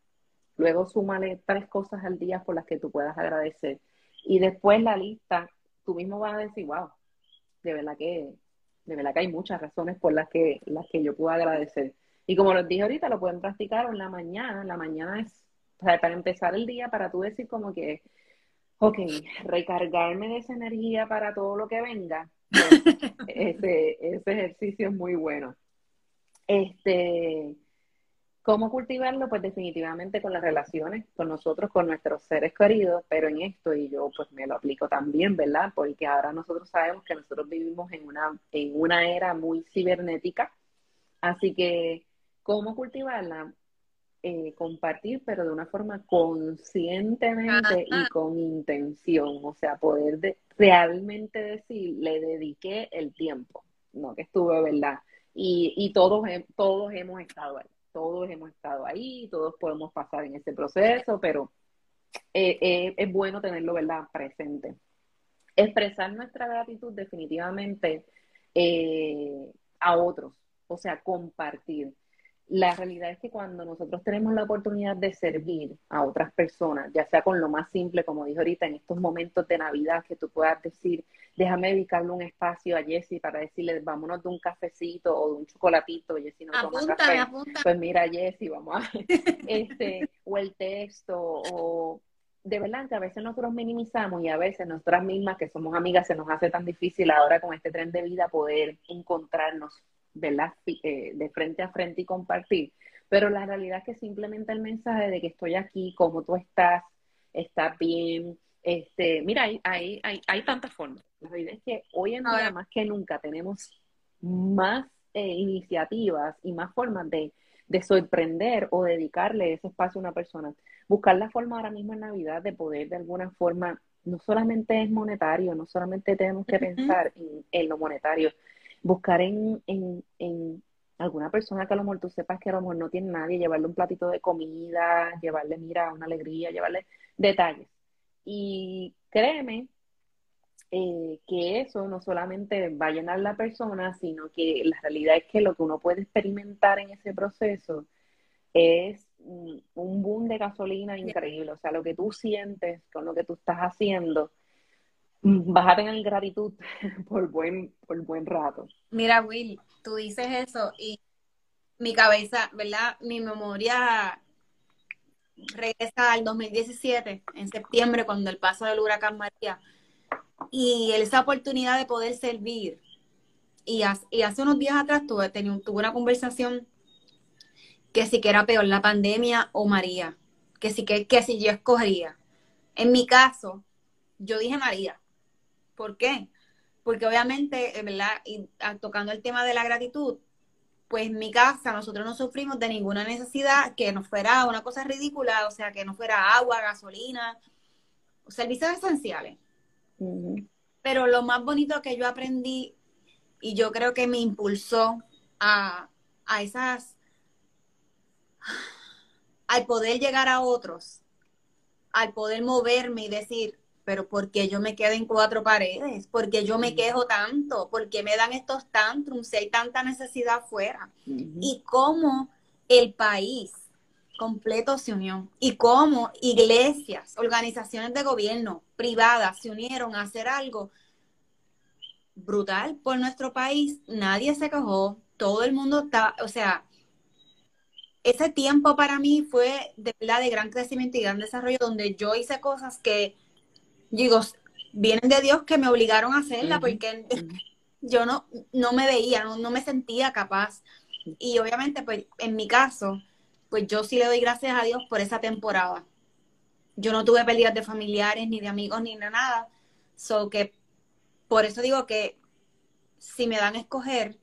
Luego súmale tres cosas al día por las que tú puedas agradecer. Y después la lista, tú mismo vas a decir, wow, de verdad que, de verdad que hay muchas razones por las que, las que yo puedo agradecer. Y como les dije ahorita, lo pueden practicar en la mañana. En la mañana es para empezar el día, para tú decir como que, ok, recargarme de esa energía para todo lo que venga. Pues, ese, ese ejercicio es muy bueno. Este, ¿Cómo cultivarlo? Pues definitivamente con las relaciones con nosotros, con nuestros seres queridos, pero en esto, y yo pues me lo aplico también, ¿verdad? Porque ahora nosotros sabemos que nosotros vivimos en una, en una era muy cibernética, así que cómo cultivarla, eh, compartir, pero de una forma conscientemente y con intención, o sea, poder realmente decir, le dediqué el tiempo, no que estuve, ¿verdad? Y, y todos, todos hemos estado ahí, todos hemos estado ahí, todos podemos pasar en ese proceso, pero eh, eh, es bueno tenerlo, ¿verdad?, presente. Expresar nuestra gratitud definitivamente a otros, o sea, compartir la realidad es que cuando nosotros tenemos la oportunidad de servir a otras personas, ya sea con lo más simple, como dije ahorita, en estos momentos de Navidad, que tú puedas decir, déjame dedicarle un espacio a Jessie para decirle, vámonos de un cafecito o de un chocolatito, Jessie no toma café. Pues mira, Jessie, vamos a este, o el texto, o de verdad que a veces nosotros minimizamos y a veces nosotras mismas, que somos amigas, se nos hace tan difícil ahora con este tren de vida poder encontrarnos ¿verdad? Eh, de frente a frente y compartir. Pero la realidad es que simplemente el mensaje de que estoy aquí, como tú estás, estás bien. Este, mira, hay, hay, hay, hay tantas formas. La realidad es que hoy en día, más que nunca, tenemos más eh, iniciativas y más formas de, de sorprender o dedicarle ese espacio a una persona. Buscar la forma ahora mismo en Navidad de poder de alguna forma, no solamente es monetario, no solamente tenemos que pensar en, en, lo monetario, buscar en, en, en alguna persona que a lo mejor tú sepas que a lo mejor no tiene nadie, llevarle un platito de comida, llevarle, mira, una alegría, llevarle detalles. Y créeme eh, que eso no solamente va a llenar la persona, sino que la realidad es que lo que uno puede experimentar en ese proceso es un boom de gasolina increíble. O sea, lo que tú sientes con lo que tú estás haciendo vas a tener gratitud por buen, por buen rato. Mira, Will, tú dices eso y mi cabeza, ¿verdad? Mi memoria regresa al 2017, en septiembre, cuando el paso del huracán María, y esa oportunidad de poder servir. Y, hace unos días atrás tuve, tuve una conversación que si que era peor la pandemia o María, que si que, que si yo escogería. En mi caso, yo dije María. ¿Por qué? Porque obviamente, eh, ¿verdad? Y ah, tocando el tema de la gratitud, pues en mi casa nosotros no sufrimos de ninguna necesidad que no fuera una cosa ridícula, o sea, que no fuera agua, gasolina, servicios esenciales. Pero lo más bonito que yo aprendí y yo creo que me impulsó a, a esas, al poder llegar a otros, al poder moverme y decir, pero ¿por qué yo me quedo en cuatro paredes? ¿Por qué yo me quejo tanto? ¿Por qué me dan estos tantrums si hay tanta necesidad afuera? Y cómo el país completo se unió y cómo iglesias, organizaciones de gobierno privadas se unieron a hacer algo brutal por nuestro país. Nadie se quejó, todo el mundo está, o sea, ese tiempo para mí fue de verdad de gran crecimiento y gran desarrollo donde yo hice cosas que digo, vienen de Dios que me obligaron a hacerla porque yo no, no me veía, no, me sentía capaz. Y obviamente, pues en mi caso, pues yo sí le doy gracias a Dios por esa temporada. Yo no tuve pérdidas de familiares, ni de amigos, ni de nada. So que por eso digo que si me dan a escoger,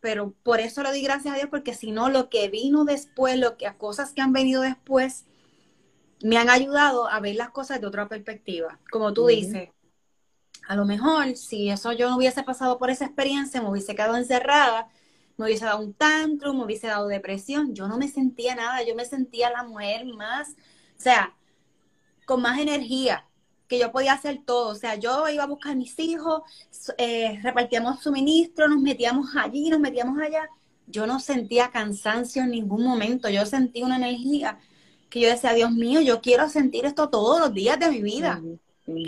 pero por eso le doy gracias a Dios, porque si no, lo que vino después, lo que, cosas que han venido después, me han ayudado a ver las cosas de otra perspectiva. Como tú dices, a lo mejor si eso yo no hubiese pasado por esa experiencia, me hubiese quedado encerrada, me hubiese dado un tantrum, me hubiese dado depresión. Yo no me sentía nada, yo me sentía la mujer más, o sea, con más energía, que yo podía hacer todo. O sea, yo iba a buscar a mis hijos, eh, repartíamos suministros, nos metíamos allí, nos metíamos allá. Yo no sentía cansancio en ningún momento, yo sentía una energía que yo decía, Dios mío, yo quiero sentir esto todos los días de mi vida.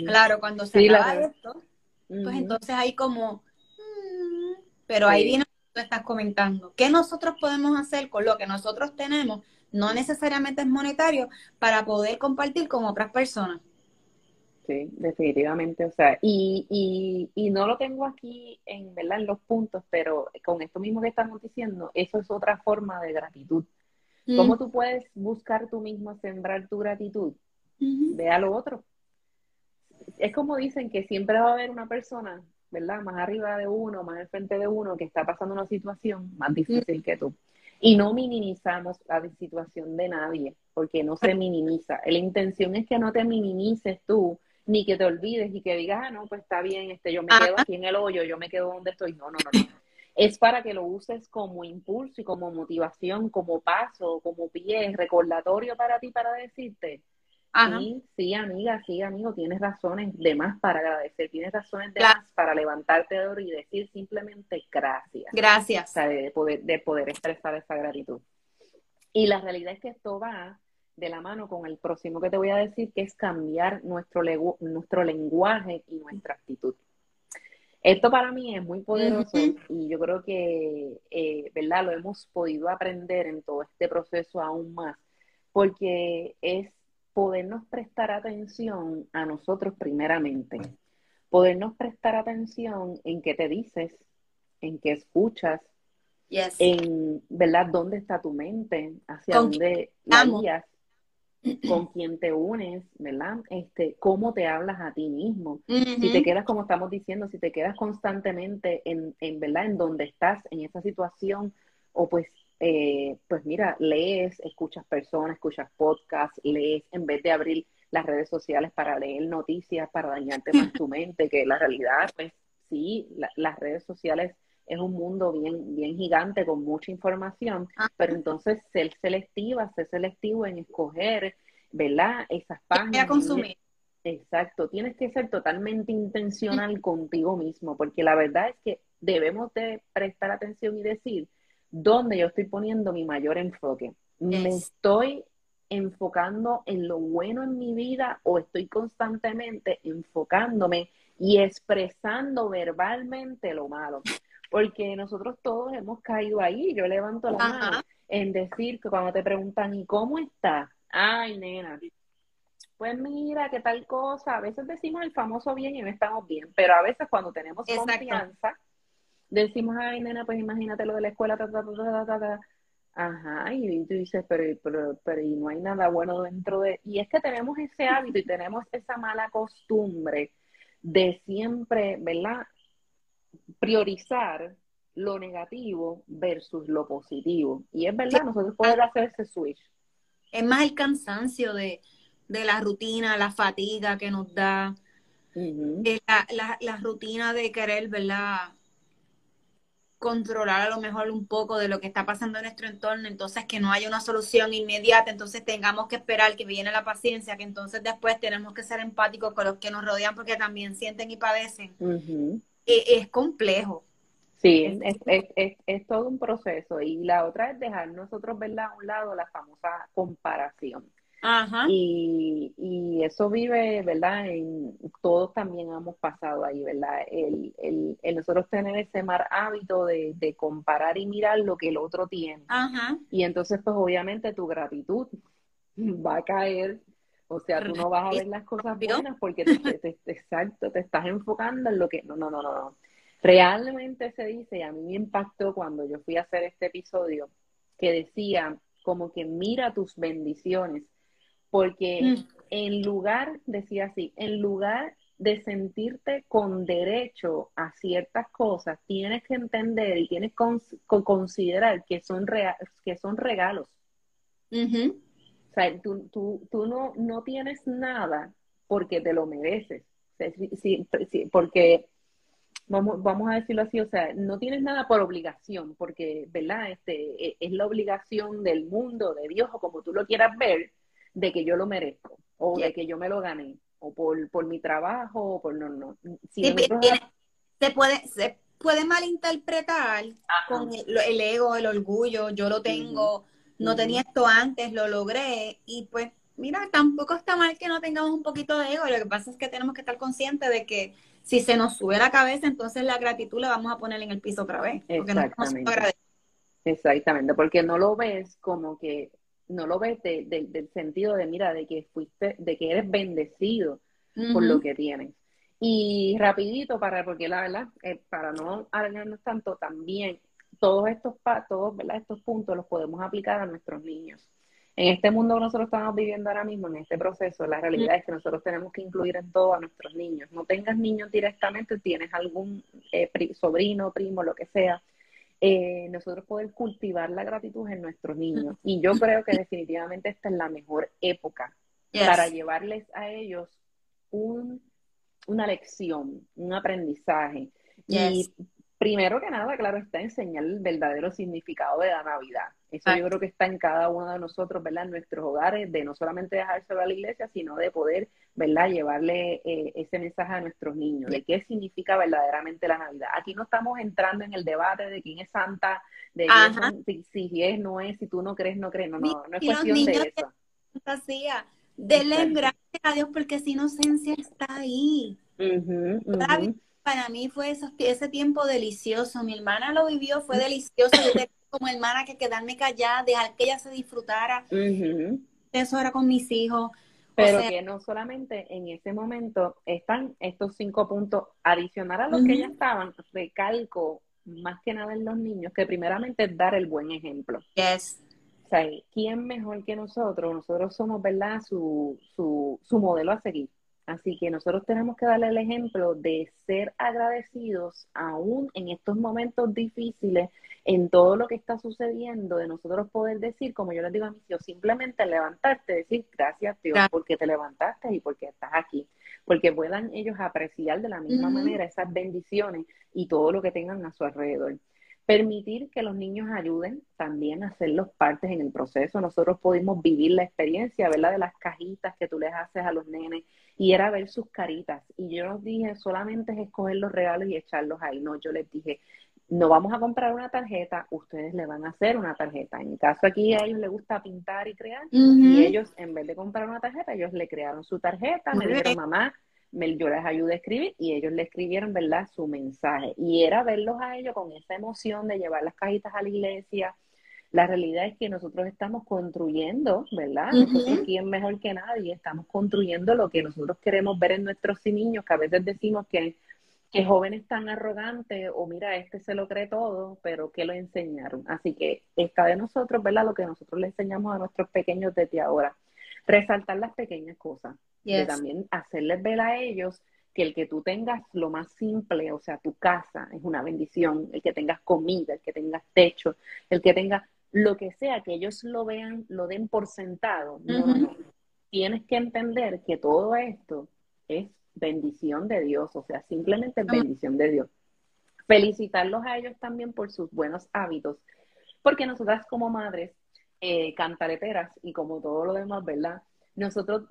Claro, cuando se acaba esto, pues entonces hay como, mm", pero ahí viene lo que tú estás comentando. ¿Qué nosotros podemos hacer con lo que nosotros tenemos? No necesariamente es monetario, para poder compartir con otras personas. Sí, definitivamente. O sea, y, y, y no lo tengo aquí en, ¿verdad? en los puntos, pero con esto mismo que estamos diciendo, eso es otra forma de gratitud. ¿Cómo tú puedes buscar tú mismo sembrar tu gratitud? Ve a lo otro. Es como dicen que siempre va a haber una persona, ¿verdad? Más arriba de uno, más al frente de uno, que está pasando una situación más difícil que tú. Y no minimizamos la situación de nadie, porque no se minimiza. La intención es que no te minimices tú, ni que te olvides y que digas, ah, no, pues está bien, este, yo me quedo aquí en el hoyo, yo me quedo donde estoy. No, no, no, no es para que lo uses como impulso y como motivación, como paso, como pie, recordatorio para ti para decirte, Sí, sí, amiga, sí, amigo, tienes razones de más para agradecer, tienes razones de más para levantarte de y decir simplemente gracias. Gracias. O sea, de poder, de poder expresar esa gratitud. Y la realidad es que esto va de la mano con el próximo que te voy a decir, que es cambiar nuestro, nuestro lenguaje y nuestra actitud. Esto para mí es muy poderoso y yo creo que, eh, ¿verdad? Lo hemos podido aprender en todo este proceso aún más, porque es podernos prestar atención a nosotros primeramente, podernos prestar atención en qué te dices, en qué escuchas, en, ¿verdad? ¿Dónde está tu mente? ¿Hacia dónde la guías? Con quién te unes, ¿verdad? Este, cómo te hablas a ti mismo. Si te quedas, como estamos diciendo, si te quedas constantemente en, en ¿verdad? En donde estás, en esa situación, o pues, eh, pues mira, lees, escuchas personas, escuchas podcasts, lees, en vez de abrir las redes sociales para leer noticias, para dañarte más tu mente, que la realidad, pues sí, las redes sociales es un mundo bien, bien gigante con mucha información, ah. pero entonces ser selectiva, ser selectivo en escoger, ¿verdad? Esas páginas. consumir. Exacto, tienes que ser totalmente intencional contigo mismo, porque la verdad es que debemos de prestar atención y decir dónde yo estoy poniendo mi mayor enfoque. ¿Me estoy enfocando en lo bueno en mi vida o estoy constantemente enfocándome y expresando verbalmente lo malo? Porque nosotros todos hemos caído ahí. Yo levanto la mano en decir que cuando te preguntan, ¿y cómo estás? Ay, nena, pues mira, qué tal cosa. A veces decimos el famoso bien y no estamos bien, pero a veces cuando tenemos confianza, decimos, ay, nena, pues imagínate lo de la escuela, ta, ta, ta, ta, ta, Ajá, y tú dices, pero, pero, pero y no hay nada bueno dentro de... Y es que tenemos ese hábito y tenemos esa mala costumbre de siempre, ¿verdad? Priorizar lo negativo versus lo positivo. Y es verdad, nosotros podemos hacer ese switch. Es más el cansancio de, la rutina, la fatiga que nos da, eh, la, la, rutina de querer, ¿verdad? controlar a lo mejor un poco de lo que está pasando en nuestro entorno, entonces que no haya una solución inmediata, entonces tengamos que esperar que viene la paciencia, que entonces después tenemos que ser empáticos con los que nos rodean porque también sienten y padecen. Es, complejo. Sí, es, es, es, todo un proceso. Y la otra es dejar nosotros verla a un lado, la famosa comparación. Ajá. Y, y, eso vive, ¿verdad? En, todos también hemos pasado ahí, ¿verdad? El, el, el nosotros tener ese mal hábito de, de, comparar y mirar lo que el otro tiene. Ajá. Y entonces, pues obviamente tu gratitud va a caer. O sea, tú no vas a ver las cosas buenas porque te, exacto, te estás enfocando en lo que... No, no, no, no. Realmente se dice, y a mí me impactó cuando yo fui a hacer este episodio, que decía como que mira tus bendiciones porque mm. en lugar, decía así, en lugar de sentirte con derecho a ciertas cosas, tienes que entender y tienes que considerar que son, que son regalos. O sea, tú, tú, tú no, no, tienes nada porque te lo mereces. porque, vamos, vamos a decirlo así, o sea, no tienes nada por obligación, porque, ¿verdad? Este, e, es la obligación del mundo, de Dios, o como tú lo quieras ver, de que yo lo merezco o de que yo me lo gané o por, por mi trabajo o por no no se puede se puede malinterpretar con el, ego el orgullo yo lo tengo no tenía esto antes lo logré y pues mira tampoco está mal que no tengamos un poquito de ego lo que pasa es que tenemos que estar conscientes de que si se nos sube la cabeza entonces la gratitud la vamos a poner en el piso otra vez porque Exactamente. No Exactamente, porque no lo ves como que no lo ves del sentido de, mira, de que fuiste, de que eres bendecido por lo que tienes. Y rapidito, para, porque la verdad, eh, para no alargarnos tanto, también todos estos, todos, ¿verdad? estos puntos los podemos aplicar a nuestros niños. En este mundo que nosotros estamos viviendo ahora mismo, en este proceso, la realidad es que nosotros tenemos que incluir en todo a nuestros niños. No tengas niños directamente, tienes algún eh, sobrino, primo, lo que sea, eh, nosotros poder cultivar la gratitud en nuestros niños. Y yo creo que definitivamente esta es la mejor época para llevarles a ellos un, una lección, un aprendizaje. Y primero que nada, claro, está enseñar el verdadero significado de la Navidad. Eso yo creo que está en cada uno de nosotros, ¿verdad? En nuestros hogares, de no solamente dejárselo a la iglesia, sino de poder, ¿verdad? Llevarle eh, ese mensaje a nuestros niños, de qué significa verdaderamente la Navidad. Aquí no estamos entrando en el debate de quién es santa, de si, es, no es, si tú no crees, no crees. No, no, no es cuestión de eso. Fantasía. Denle gracias a Dios porque esa inocencia está ahí para mí fue ese tiempo delicioso. Mi hermana lo vivió, fue delicioso. Yo como hermana que quedarme callada, dejar que ella se disfrutara. Eso era con mis hijos. Pero que no solamente en ese momento están estos cinco puntos adicionales a los que ya estaban, recalco más que nada en los niños, que primeramente es dar el buen ejemplo. Yes. O sea, ¿quién mejor que nosotros? Nosotros somos, ¿verdad?, su, su, su modelo a seguir. Así que nosotros tenemos que darle el ejemplo de ser agradecidos aún en estos momentos difíciles, en todo lo que está sucediendo, de nosotros poder decir, como yo les digo a mis hijos, simplemente levantarte, decir gracias Dios porque te levantaste y porque estás aquí, porque puedan ellos apreciar de la misma manera esas bendiciones y todo lo que tengan a su alrededor. Permitir que los niños ayuden también a hacerlos partes en el proceso. Nosotros pudimos vivir la experiencia, ¿verdad? De las cajitas que tú les haces a los nenes y era ver sus caritas. Y yo no dije solamente es escoger los regalos y echarlos ahí. No, yo les dije, no vamos a comprar una tarjeta, ustedes le van a hacer una tarjeta. En mi caso aquí a ellos les gusta pintar y crear y ellos en vez de comprar una tarjeta, ellos le crearon su tarjeta, me dijeron mamá, yo les ayudé a escribir y ellos le escribieron, ¿verdad?, su mensaje. Y era verlos a ellos con esa emoción de llevar las cajitas a la iglesia. La realidad es que nosotros estamos construyendo, ¿verdad? Nosotros, ¿quién mejor que nadie? Estamos construyendo lo que nosotros queremos ver en nuestros niños, que a veces decimos que que jóvenes tan arrogantes o mira, este se lo cree todo, pero que lo enseñaron. Así que está de nosotros, ¿verdad? Lo que nosotros le enseñamos a nuestros pequeños desde ahora. Resaltar las pequeñas cosas. Y también hacerles ver a ellos que el que tú tengas lo más simple, o sea, tu casa es una bendición, el que tengas comida, el que tengas techo, el que tenga lo que sea, que ellos lo vean, lo den por sentado. No, no. Tienes que entender que todo esto es bendición de Dios, o sea, simplemente bendición de Dios. Felicitarlos a ellos también por sus buenos hábitos, porque nosotras como madres, eh, cantareteras y como todo lo demás, ¿verdad? Nosotros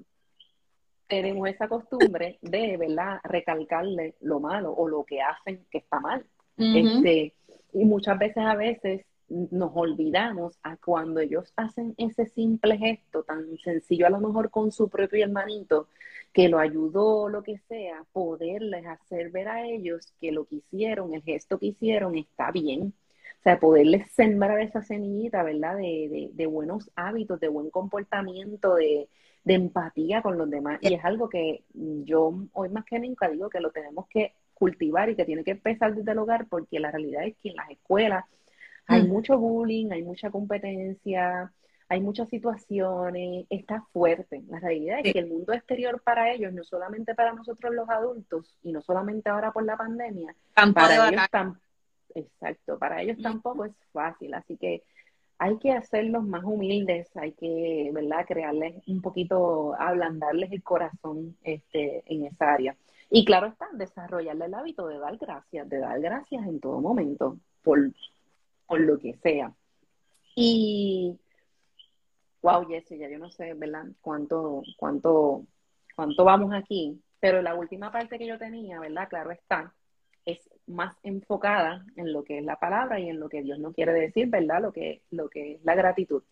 tenemos esa costumbre de, ¿verdad?, recalcarle lo malo o lo que hacen que está mal. este, y muchas veces a veces nos olvidamos a cuando ellos hacen ese simple gesto tan sencillo, a lo mejor con su propio hermanito, que lo ayudó, lo que sea, poderles hacer ver a ellos que lo que hicieron, el gesto que hicieron está bien. O sea, poderles sembrar esa semillita, ¿verdad? De, de, buenos hábitos, de buen comportamiento, de, de empatía con los demás. Y es algo que yo hoy más que nunca digo que lo tenemos que cultivar y que tiene que empezar desde el hogar, porque la realidad es que en las escuelas hay mm. mucho bullying, hay mucha competencia, hay muchas situaciones, está fuerte. La realidad es que el mundo exterior para ellos, no solamente para nosotros los adultos, y no solamente ahora por la pandemia, para ellos, exacto, para ellos tampoco es fácil. Así que hay que hacerlos más humildes, hay que, ¿verdad?, crearles un poquito, ablandarles el corazón este, en esa área. Y claro está, desarrollarle el hábito de dar gracias, de dar gracias en todo momento, por por lo que sea. Y, wow, Jessy, ya yo no sé, ¿verdad? Cuánto, cuánto, cuánto vamos aquí, pero la última parte que yo tenía, ¿verdad? Claro está, es más enfocada en lo que es la palabra y en lo que Dios nos quiere decir, ¿verdad? Lo que, lo que es la gratitud.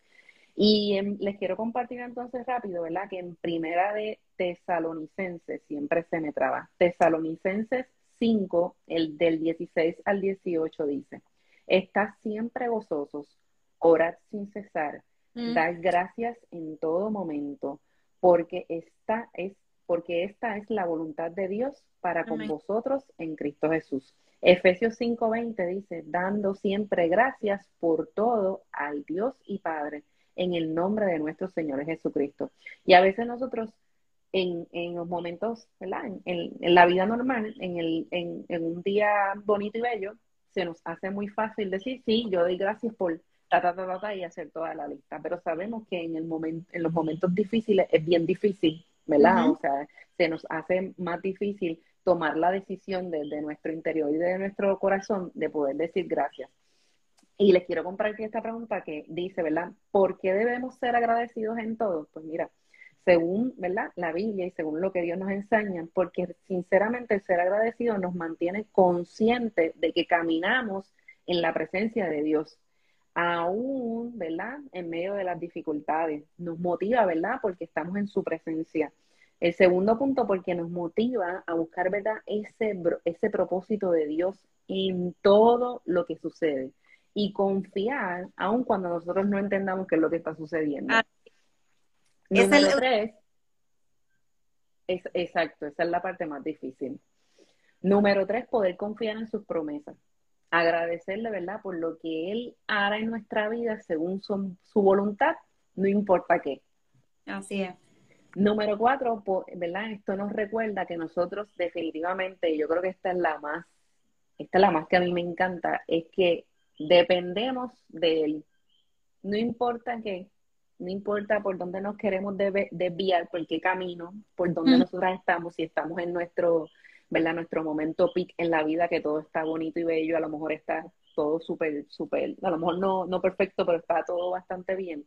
Y les quiero compartir entonces rápido, ¿verdad? Que en primera de Tesalonicenses, siempre se me traba, Tesalonicenses 5, el del 16 al 18 dice, Estad siempre gozosos, orad sin cesar, mm. dad gracias en todo momento, porque esta es porque esta es la voluntad de Dios para con vosotros en Cristo Jesús. Efesios 5:20 dice, dando siempre gracias por todo al Dios y Padre en el nombre de nuestro Señor Jesucristo. Y a veces nosotros en, en los momentos, ¿verdad? En, en, la vida normal, en, el, en, en un día bonito y bello, se nos hace muy fácil decir, sí, yo doy gracias por ta, ta, ta, ta, y hacer toda la lista, pero sabemos que en, el momento, en los momentos difíciles es bien difícil, ¿verdad? O sea, se nos hace más difícil tomar la decisión desde nuestro interior y de nuestro corazón de poder decir gracias. Y les quiero compartir esta pregunta que dice, ¿verdad? ¿Por qué debemos ser agradecidos en todo? Pues mira, según ¿verdad? la Biblia y según lo que Dios nos enseña, porque sinceramente el ser agradecido nos mantiene conscientes de que caminamos en la presencia de Dios, aún, ¿verdad? En medio de las dificultades. Nos motiva, ¿verdad? Porque estamos en su presencia. El segundo punto, porque nos motiva a buscar, ¿verdad? Ese, ese propósito de Dios en todo lo que sucede y confiar, aun cuando nosotros no entendamos qué es lo que está sucediendo. Número tres, es, exacto, esa es la parte más difícil. Número tres, poder confiar en sus promesas. Agradecerle, ¿verdad?, por lo que Él hará en nuestra vida según su, voluntad, no importa qué. Así es. Número cuatro, ¿verdad? Esto nos recuerda que nosotros definitivamente, yo creo que esta es la más, esta es la más que a mí me encanta, es que dependemos de Él. No importa qué, no importa por dónde nos queremos desviar, por qué camino, por dónde nosotras estamos, si estamos en nuestro, ¿verdad? Nuestro momento peak en la vida, que todo está bonito y bello, a lo mejor está todo súper, súper, a lo mejor no, no perfecto, pero está todo bastante bien.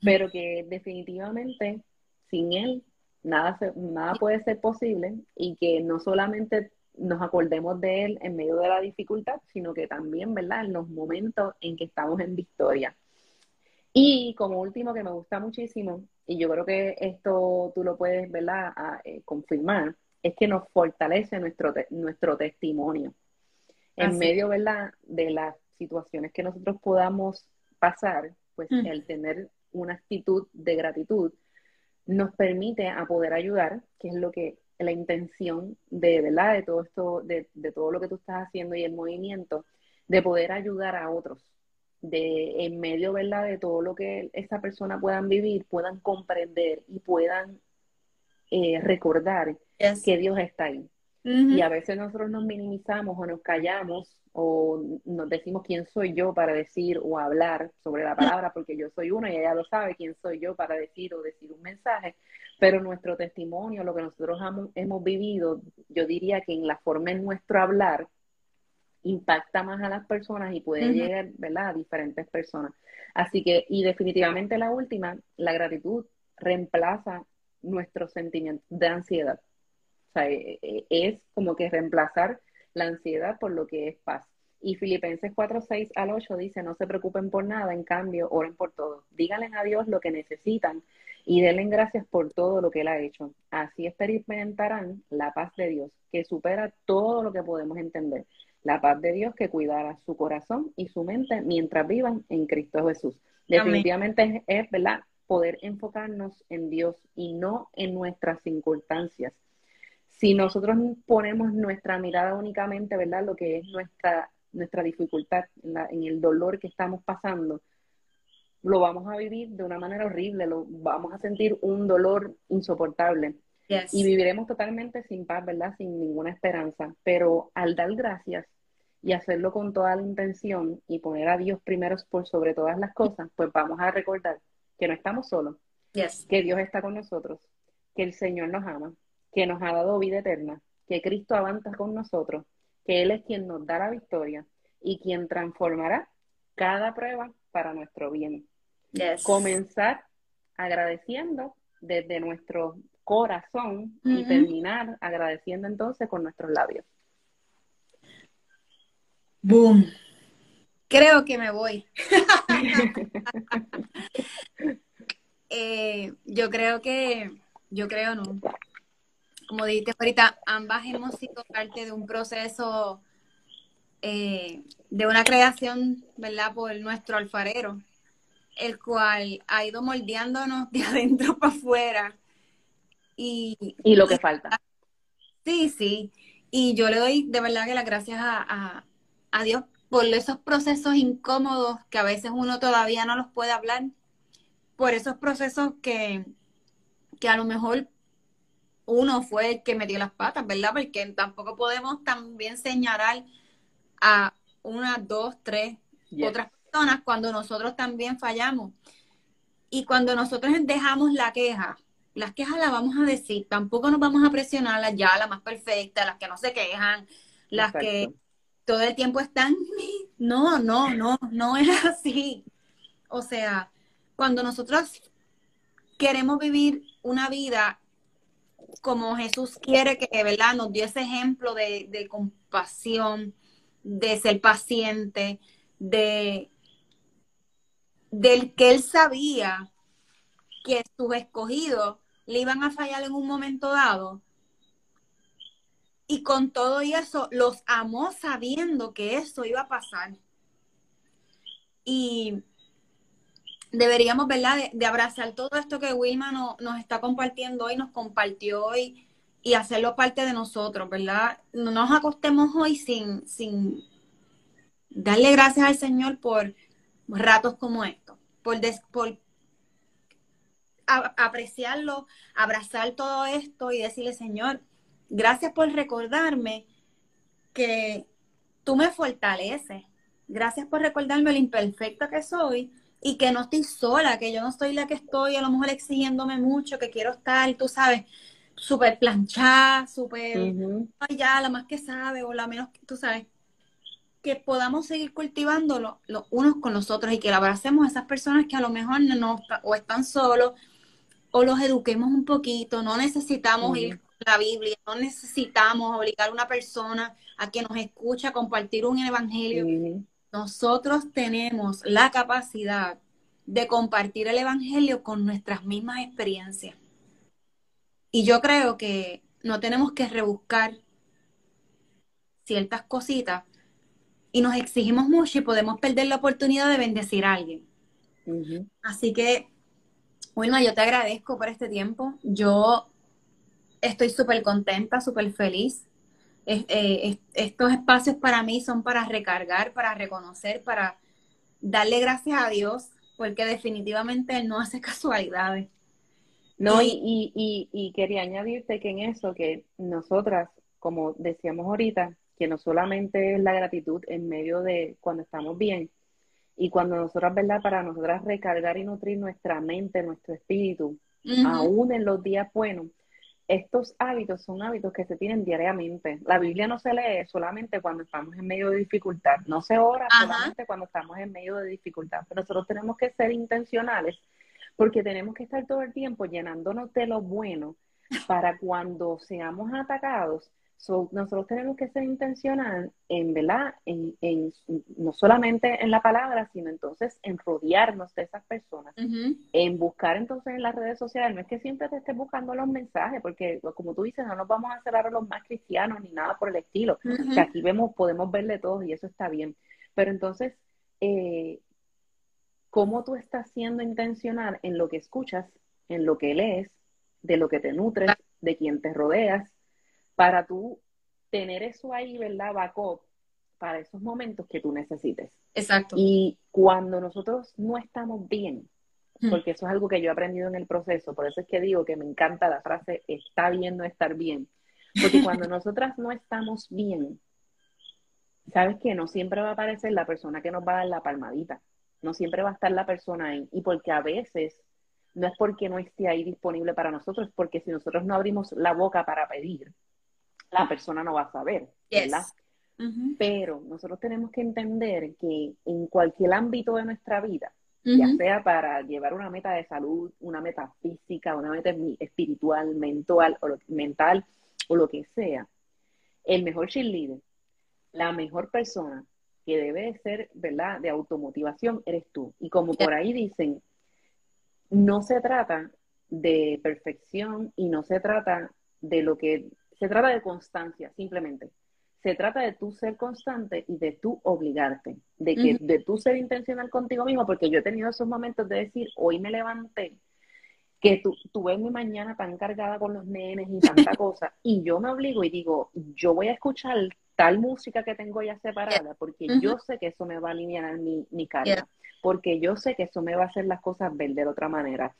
Pero que definitivamente sin él nada, nada puede ser posible y que no solamente nos acordemos de él en medio de la dificultad, sino que también, ¿verdad? En los momentos en que estamos en victoria. Y como último, que me gusta muchísimo, y yo creo que esto tú lo puedes ¿verdad? A, eh, confirmar, es que nos fortalece nuestro, nuestro testimonio. En medio ¿verdad? de las situaciones que nosotros podamos pasar, pues mm. el tener una actitud de gratitud nos permite a poder ayudar, que es lo que la intención de, ¿verdad? De todo esto, de, de todo lo que tú estás haciendo y el movimiento, de poder ayudar a otros, de en medio, ¿verdad? De todo lo que esta persona puedan vivir, puedan comprender y puedan eh, recordar que Dios está ahí. Y a veces nosotros nos minimizamos o nos callamos o nos decimos quién soy yo para decir o hablar sobre la palabra, porque yo soy uno y ella lo sabe quién soy yo para decir o decir un mensaje, pero nuestro testimonio, lo que nosotros hemos, vivido, yo diría que en la forma en nuestro hablar, impacta más a las personas y puede llegar, ¿verdad?, a diferentes personas. Así que, y definitivamente la última, la gratitud reemplaza nuestros sentimientos de ansiedad. O sea, e, e, es como que reemplazar la ansiedad por lo que es paz. Y Filipenses 4, 6 al 8 dice, no se preocupen por nada, en cambio, oren por todo. Díganle a Dios lo que necesitan y denle gracias por todo lo que Él ha hecho. Así experimentarán la paz de Dios, que supera todo lo que podemos entender. La paz de Dios que cuidará su corazón y su mente mientras vivan en Cristo Jesús. Definitivamente es, es, ¿verdad? Poder enfocarnos en Dios y no en nuestras circunstancias si nosotros ponemos nuestra mirada únicamente, ¿verdad? Lo que es nuestra, nuestra dificultad, en, el dolor que estamos pasando, lo vamos a vivir de una manera horrible, lo vamos a sentir un dolor insoportable. Y viviremos totalmente sin paz, ¿verdad? Sin ninguna esperanza. Pero al dar gracias y hacerlo con toda la intención y poner a Dios primero por sobre todas las cosas, pues vamos a recordar que no estamos solos, que Dios está con nosotros, que el Señor nos ama, que nos ha dado vida eterna, que Cristo avanza con nosotros, que Él es quien nos da la victoria y quien transformará cada prueba para nuestro bien. Comenzar agradeciendo desde nuestro corazón y terminar agradeciendo entonces con nuestros labios. Boom. Creo que me voy. Eh, yo creo que, yo creo no como dijiste ahorita, ambas hemos sido parte de un proceso eh, de una creación, ¿verdad? Por nuestro alfarero, el cual ha ido moldeándonos de adentro para afuera. Y, y lo que falta. Sí, sí. Y yo le doy de verdad que las gracias a, a Dios por esos procesos incómodos que a veces uno todavía no los puede hablar, por esos procesos que, que a lo mejor uno fue el que metió las patas, ¿verdad? Porque tampoco podemos también señalar a una, dos, tres otras personas cuando nosotros también fallamos. Y cuando nosotros dejamos la queja, las quejas las vamos a decir, tampoco nos vamos a presionar las ya, las más perfectas, las que no se quejan, las que todo el tiempo están, no, no, no, no es así. O sea, cuando nosotros queremos vivir una vida como Jesús quiere que, ¿verdad? Nos dio ese ejemplo de, compasión, de ser paciente, de del que él sabía que sus escogidos le iban a fallar en un momento dado. Y con todo eso los amó sabiendo que eso iba a pasar. Y deberíamos, ¿verdad?, de, abrazar todo esto que Wilma nos está compartiendo hoy, nos compartió hoy y hacerlo parte de nosotros, ¿verdad? No nos acostemos hoy sin, sin darle gracias al Señor por ratos como estos, por, por apreciarlo, abrazar todo esto y decirle, Señor, gracias por recordarme que tú me fortaleces. Gracias por recordarme lo imperfecta que soy y que no estoy sola, que yo no estoy la que estoy a lo mejor exigiéndome mucho, que quiero estar, tú sabes, súper planchada, súper, ya, la más que sabe o la menos, tú sabes, que podamos seguir cultivándolo los unos con los otros y que abracemos a esas personas que a lo mejor no, o están solos o los eduquemos un poquito, no necesitamos ir a la Biblia, no necesitamos obligar a una persona a que nos escuche a compartir un evangelio nosotros tenemos la capacidad de compartir el Evangelio con nuestras mismas experiencias. Y yo creo que no tenemos que rebuscar ciertas cositas y nos exigimos mucho y podemos perder la oportunidad de bendecir a alguien. Así que, Wilma, yo te agradezco por este tiempo. Yo estoy súper contenta, súper feliz. Eh, estos espacios para mí son para recargar, para reconocer, para darle gracias a Dios, porque definitivamente Él no hace casualidades. No, y, y, y, quería añadirte que en eso, que nosotras, como decíamos ahorita, que no solamente es la gratitud en medio de cuando estamos bien, y cuando nosotras, ¿verdad? Para nosotras recargar y nutrir nuestra mente, nuestro espíritu, aún en los días buenos, estos hábitos son hábitos que se tienen diariamente. La Biblia no se lee solamente cuando estamos en medio de dificultad, no se ora solamente cuando estamos en medio de dificultad, pero nosotros tenemos que ser intencionales porque tenemos que estar todo el tiempo llenándonos de lo bueno para cuando seamos atacados. Nosotros tenemos que ser intencional en, ¿verdad? En, no solamente en la palabra, sino entonces en rodearnos de esas personas, en buscar entonces en las redes sociales. No es que siempre te estés buscando los mensajes, porque como tú dices, no nos vamos a hacer ahora los más cristianos ni nada por el estilo. que aquí vemos, podemos verle todos y eso está bien. Pero entonces, eh, cómo tú estás siendo intencional en lo que escuchas, en lo que lees, de lo que te nutres, de quien te rodeas, para tú tener eso ahí, ¿verdad? Backup para esos momentos que tú necesites. Exacto. Y cuando nosotros no estamos bien, hmm. porque eso es algo que yo he aprendido en el proceso, por eso es que digo que me encanta la frase está bien no estar bien, porque cuando nosotras no estamos bien, sabes que no siempre va a aparecer la persona que nos va a dar la palmadita no siempre va a estar la persona ahí. Y porque a veces no es porque no esté ahí disponible para nosotros, es porque si nosotros no abrimos la boca para pedir, la persona no va a saber, ¿verdad? Pero nosotros tenemos que entender que en cualquier ámbito de nuestra vida, ya sea para llevar una meta de salud, una meta física, una meta espiritual, mental o lo, mental o lo que sea, el mejor cheerleader, la mejor persona que debe ser, ¿verdad?, de automotivación, eres tú. Y como por ahí dicen, no se trata de perfección y no se trata de lo que, se trata de constancia, simplemente. Se trata de tú ser constante y de tú obligarte, de que de tú ser intencional contigo mismo, porque yo he tenido esos momentos de decir, hoy me levanté, que tú, tú ves mi mañana tan cargada con los nenes y tanta cosa, y yo me obligo y digo, yo voy a escuchar tal música que tengo ya separada, porque yo sé que eso me va a aliviar mi, mi carga, porque yo sé que eso me va a hacer las cosas ver de otra manera.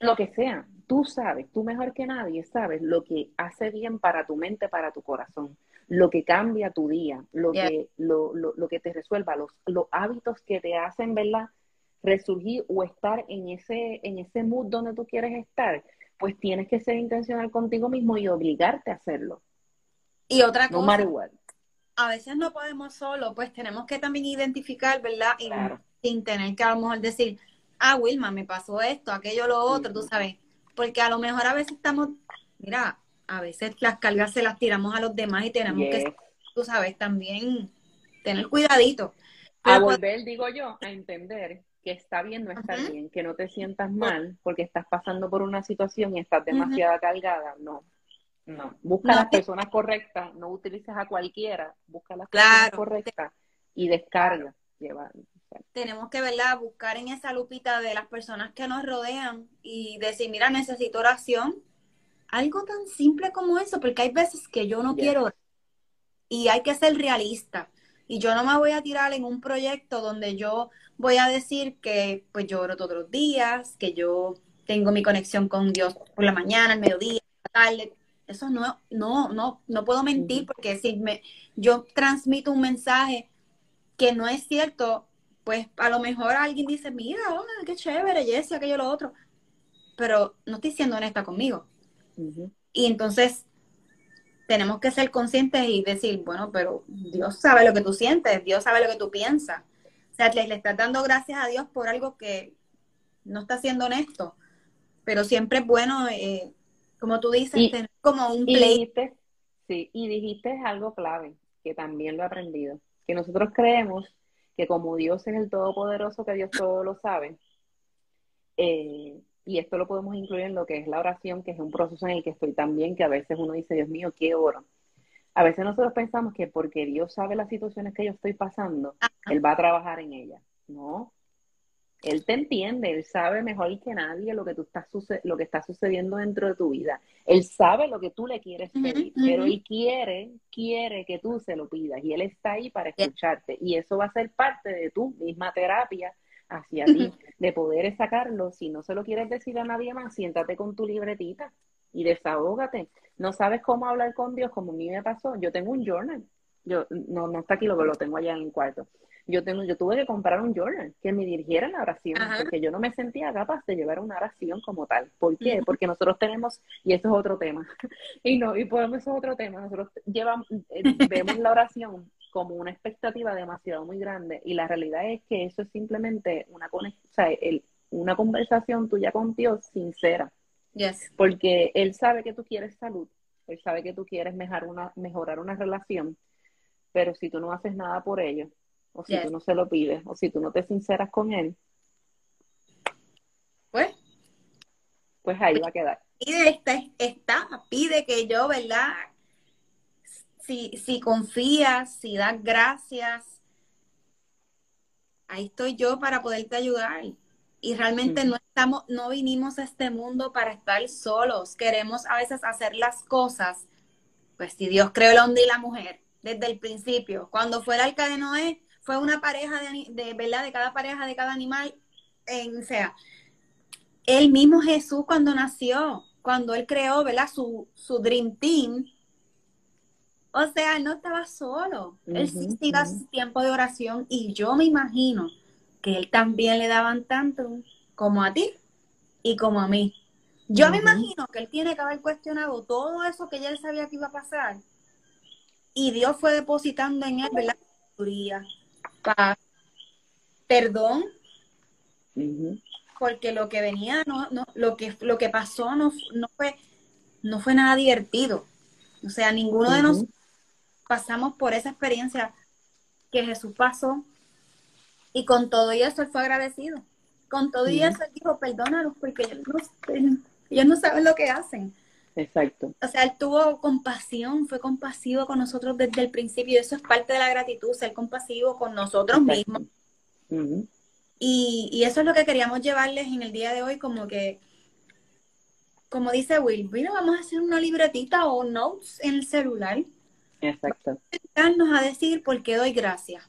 Lo que sea, tú sabes, tú mejor que nadie sabes lo que hace bien para tu mente, para tu corazón, lo que cambia tu día, lo, que, lo, lo, lo, que te resuelva, los, los hábitos que te hacen, ¿verdad? resurgir o estar en ese, en ese mood donde tú quieres estar, pues tienes que ser intencional contigo mismo y obligarte a hacerlo. Y otra cosa, a veces no podemos solo, pues tenemos que también identificar, ¿verdad? Y, Sin tener que a lo mejor decir, ah, Wilma, me pasó esto, aquello, lo otro, tú sabes. Porque a lo mejor a veces estamos, mira, a veces las cargas se las tiramos a los demás y tenemos que, tú sabes, también tener cuidadito. a volver, digo yo, a entender que está bien no estar bien, que no te sientas mal porque estás pasando por una situación y estás demasiado cargada, no. No, busca las personas correctas, no utilices a cualquiera, busca las personas correctas y descarga. Tenemos que ¿verdad? buscar en esa lupita de las personas que nos rodean y decir, mira, necesito oración. Algo tan simple como eso, porque hay veces que yo no quiero y hay que ser realista. Y yo no me voy a tirar en un proyecto donde yo voy a decir que pues yo oro todos los días, que yo tengo mi conexión con Dios por la mañana, al mediodía, la tarde eso no, no, no, no puedo mentir porque si me, yo transmito un mensaje que no es cierto, pues a lo mejor alguien dice, mira, oh, qué chévere, Jessie, aquello, lo otro. Pero no estoy siendo honesta conmigo. Y entonces tenemos que ser conscientes y decir, bueno, pero Dios sabe lo que tú sientes, Dios sabe lo que tú piensas. O sea, le, le estás dando gracias a Dios por algo que no está siendo honesto. Pero siempre es bueno eh, como tú dices, tener como un play. sí, y dijiste algo clave, que también lo he aprendido, que nosotros creemos que como Dios es el Todopoderoso, que Dios todo lo sabe, eh, y esto lo podemos incluir en lo que es la oración, que es un proceso en el que estoy también, que a veces uno dice, Dios mío, ¿qué oro? A veces nosotros pensamos que porque Dios sabe las situaciones que yo estoy pasando, Él va a trabajar en ellas. No, Él te entiende, Él sabe mejor que nadie lo que, tú estás lo que está sucediendo dentro de tu vida. Él sabe lo que tú le quieres pedir, pero Él quiere, quiere que tú se lo pidas y Él está ahí para escucharte. Y eso va a ser parte de tu misma terapia hacia ti, de poder sacarlo. Si no se lo quieres decir a nadie más, siéntate con tu libretita y desahógate. No sabes cómo hablar con Dios, como a mí me pasó. Yo tengo un journal. Yo, no, no está aquí, lo, lo tengo allá en el cuarto yo, tengo, yo tuve que comprar un journal que me dirigiera la oración, porque yo no me sentía capaz de llevar una oración como tal. ¿Por qué? Porque nosotros tenemos, y eso es otro tema, y no, y podemos, eso es otro tema, nosotros llevamos, eh, vemos la oración como una expectativa demasiado muy grande, y la realidad es que eso es simplemente una, o sea, el, una conversación tuya con Dios sincera. Yes. Porque Él sabe que tú quieres salud, Él sabe que tú quieres mejorar una, mejorar una relación, pero si tú no haces nada por ello, o si tú no se lo pides, o si tú no te sinceras con él, pues, pues ahí va a quedar. Pide, está, está, pide que yo, ¿verdad? Si, si confías, si das gracias, ahí estoy yo para poderte ayudar. Y realmente no estamos, no vinimos a este mundo para estar solos. Queremos a veces hacer las cosas. Pues si Dios creó el hombre y la mujer desde el principio, cuando fue el arca de Noé, fue una pareja de, de, ¿verdad? De cada pareja, de cada animal, en, o sea, el mismo Jesús cuando nació, cuando él creó, ¿verdad? Su, su Dream Team, o sea, él no estaba solo, él sí iba tiempo de oración y yo me imagino que él también le daban tanto como a ti y como a mí. Yo me imagino que él tiene que haber cuestionado todo eso que ya él sabía que iba a pasar y Dios fue depositando en él, ¿verdad? Perdón, porque lo que venía, no, no, lo que lo que pasó no, no fue no fue nada divertido. O sea, ninguno de nosotros pasamos por esa experiencia que Jesús pasó y con todo eso él fue agradecido. Con todo eso él dijo, perdónalos porque ellos no, ellos no saben lo que hacen. Exacto. O sea, él tuvo compasión, fue compasivo con nosotros desde el principio. Eso es parte de la gratitud, ser compasivo con nosotros mismos. y, eso es lo que queríamos llevarles en el día de hoy, como que, como dice Will, bueno, vamos a hacer una libretita o notes en el celular. Exacto. Vamos a decir por qué doy gracias.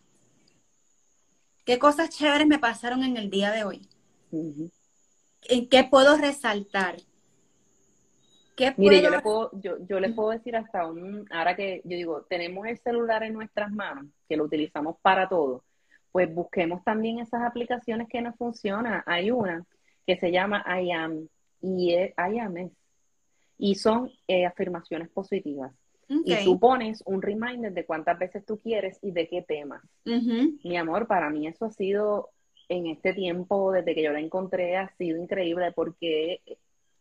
¿Qué cosas chéveres me pasaron en el día de hoy? ¿En qué puedo resaltar? Mire, yo le puedo, yo, yo le puedo decir hasta un, ahora que yo digo, tenemos el celular en nuestras manos, que lo utilizamos para todo, pues busquemos también esas aplicaciones que nos funcionan. Hay una que se llama I am, y I am y son eh, afirmaciones positivas. Y tú pones un reminder de cuántas veces tú quieres y de qué temas. Mi amor, para mí eso ha sido en este tiempo, desde que yo la encontré, ha sido increíble porque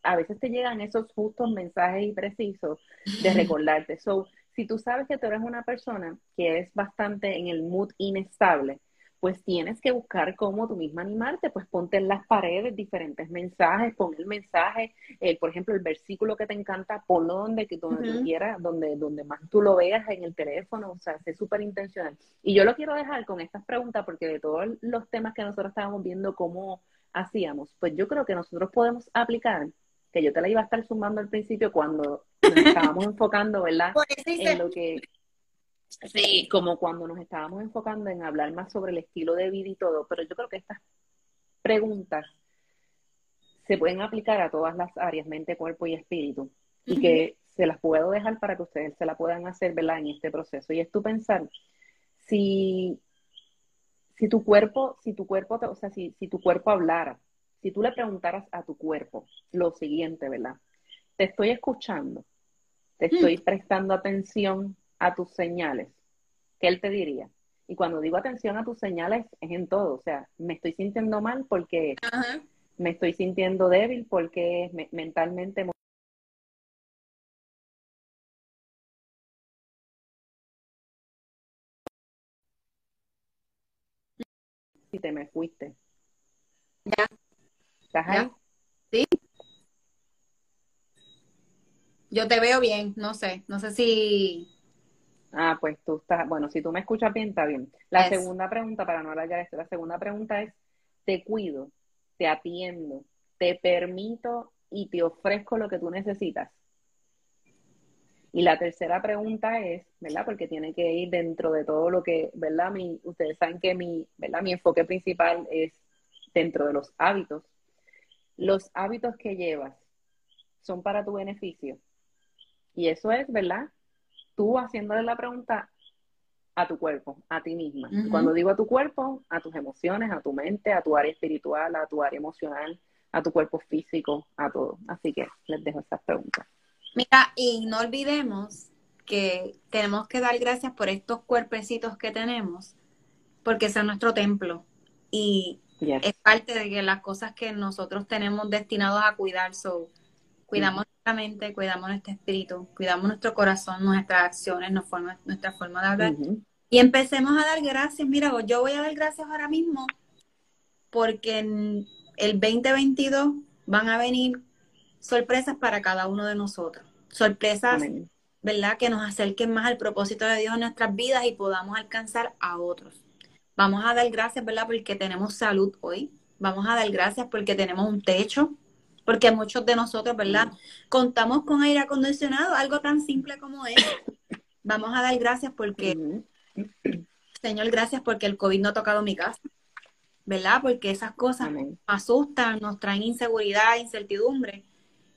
a veces te llegan esos justos mensajes y precisos de recordarte. So, si tú sabes que tú eres una persona que es bastante en el mood inestable, pues tienes que buscar cómo tú misma animarte, pues ponte en las paredes diferentes mensajes, pon el mensaje, eh, por ejemplo, el versículo que te encanta, ponlo donde, donde tú quieras, donde, donde más tú lo veas en el teléfono, o sea, sé súper intencional. Y yo lo quiero dejar con estas preguntas porque de todos los temas que nosotros estábamos viendo, cómo hacíamos, pues yo creo que nosotros podemos aplicar que yo te la iba a estar sumando al principio cuando nos estábamos enfocando, ¿verdad? En lo que, sí, como cuando nos estábamos enfocando en hablar más sobre el estilo de vida y todo, pero yo creo que estas preguntas se pueden aplicar a todas las áreas, mente, cuerpo y espíritu, y que se las puedo dejar para que ustedes se la puedan hacer, ¿verdad? En este proceso. Y es tu pensar, si, si tu cuerpo, si tu cuerpo, o sea, si, si tu cuerpo hablara, si tú le preguntaras a tu cuerpo lo siguiente, ¿verdad? Te estoy escuchando, te mm. estoy prestando atención a tus señales, ¿qué él te diría? Y cuando digo atención a tus señales es en todo, o sea, me estoy sintiendo mal porque me estoy sintiendo débil porque mentalmente si te me fuiste. Ya. Sí. Yo te veo bien, no sé, no sé si... Ah, pues tú estás, bueno, si tú me escuchas bien, está bien. La segunda pregunta, para no de esto, la segunda pregunta es, te cuido, te atiendo, te permito y te ofrezco lo que tú necesitas. Y la tercera pregunta es, ¿verdad? Porque tiene que ir dentro de todo lo que, ¿verdad? Mi, ustedes saben que mi, ¿verdad? Mi enfoque principal es dentro de los hábitos. Los hábitos que llevas son para tu beneficio. Y eso es, ¿verdad? Tú haciéndole la pregunta a tu cuerpo, a ti misma. Cuando digo a tu cuerpo, a tus emociones, a tu mente, a tu área espiritual, a tu área emocional, a tu cuerpo físico, a todo. Así que les dejo estas preguntas. Mira, y no olvidemos que tenemos que dar gracias por estos cuerpecitos que tenemos, porque es nuestro templo. Y es parte de que las cosas que nosotros tenemos destinados a cuidar. So, cuidamos nuestra mente, cuidamos nuestro espíritu, cuidamos nuestro corazón, nuestras acciones, nuestra forma de hablar. Y empecemos a dar gracias. Mira, yo voy a dar gracias ahora mismo porque en el 2022 van a venir sorpresas para cada uno de nosotros. Sorpresas, ¿verdad? Que nos acerquen más al propósito de Dios en nuestras vidas y podamos alcanzar a otros. Vamos a dar gracias, ¿verdad? Porque tenemos salud hoy. Vamos a dar gracias porque tenemos un techo. Porque muchos de nosotros, ¿verdad? Contamos con aire acondicionado, algo tan simple como eso. Vamos a dar gracias porque, Señor, gracias porque el COVID no ha tocado mi casa. ¿Verdad? Porque esas cosas nos asustan, nos traen inseguridad, incertidumbre.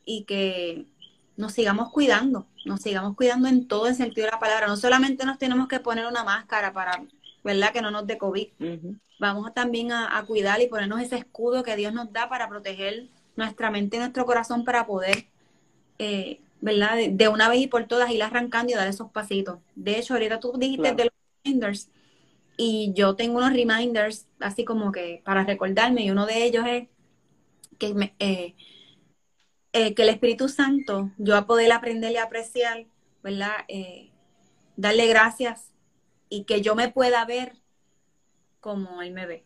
Y que nos sigamos cuidando, nos sigamos cuidando en todo el sentido de la palabra. No solamente nos tenemos que poner una máscara para ¿verdad? Que no nos dé COVID. Vamos también a, cuidar y ponernos ese escudo que Dios nos da para proteger nuestra mente y nuestro corazón para poder, eh, ¿verdad? De, una vez y por todas ir arrancando y dar esos pasitos. De hecho, ahorita tú dijiste de los reminders y yo tengo unos reminders así como que para recordarme y uno de ellos es que, me, eh, eh, que el Espíritu Santo, yo a poder aprender y apreciar, ¿verdad? darle gracias y que yo me pueda ver como él me ve.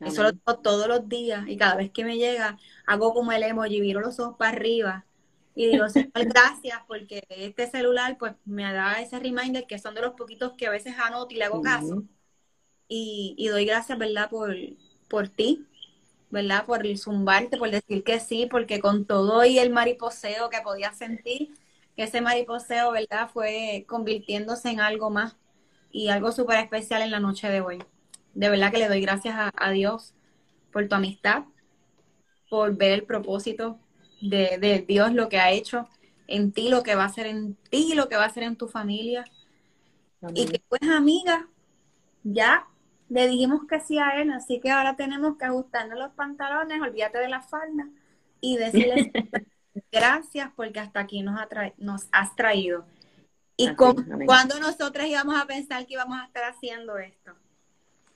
Eso lo hago todos los días y cada vez que me llega hago como el emoji, viro los ojos para arriba y digo, Señor, gracias porque este celular pues me da ese reminder que son de los poquitos que a veces anoto y le hago caso. y, y, doy gracias, ¿verdad? Por, por ti, ¿verdad? Por el zumbarte, por decir que sí, porque con todo y el mariposeo que podía sentir, ese mariposeo, ¿verdad? Fue convirtiéndose en algo más y algo súper especial en la noche de hoy. De verdad que le doy gracias a, Dios por tu amistad, por ver el propósito de, Dios, lo que ha hecho en ti, lo que va a hacer en ti, lo que va a hacer en tu familia. Y que pues amiga, ya le dijimos que sí a él, así que ahora tenemos que ajustarnos los pantalones, olvídate de la falda y decirle gracias porque hasta aquí nos, nos has traído. ¿Y cuándo nosotras íbamos a pensar que íbamos a estar haciendo esto?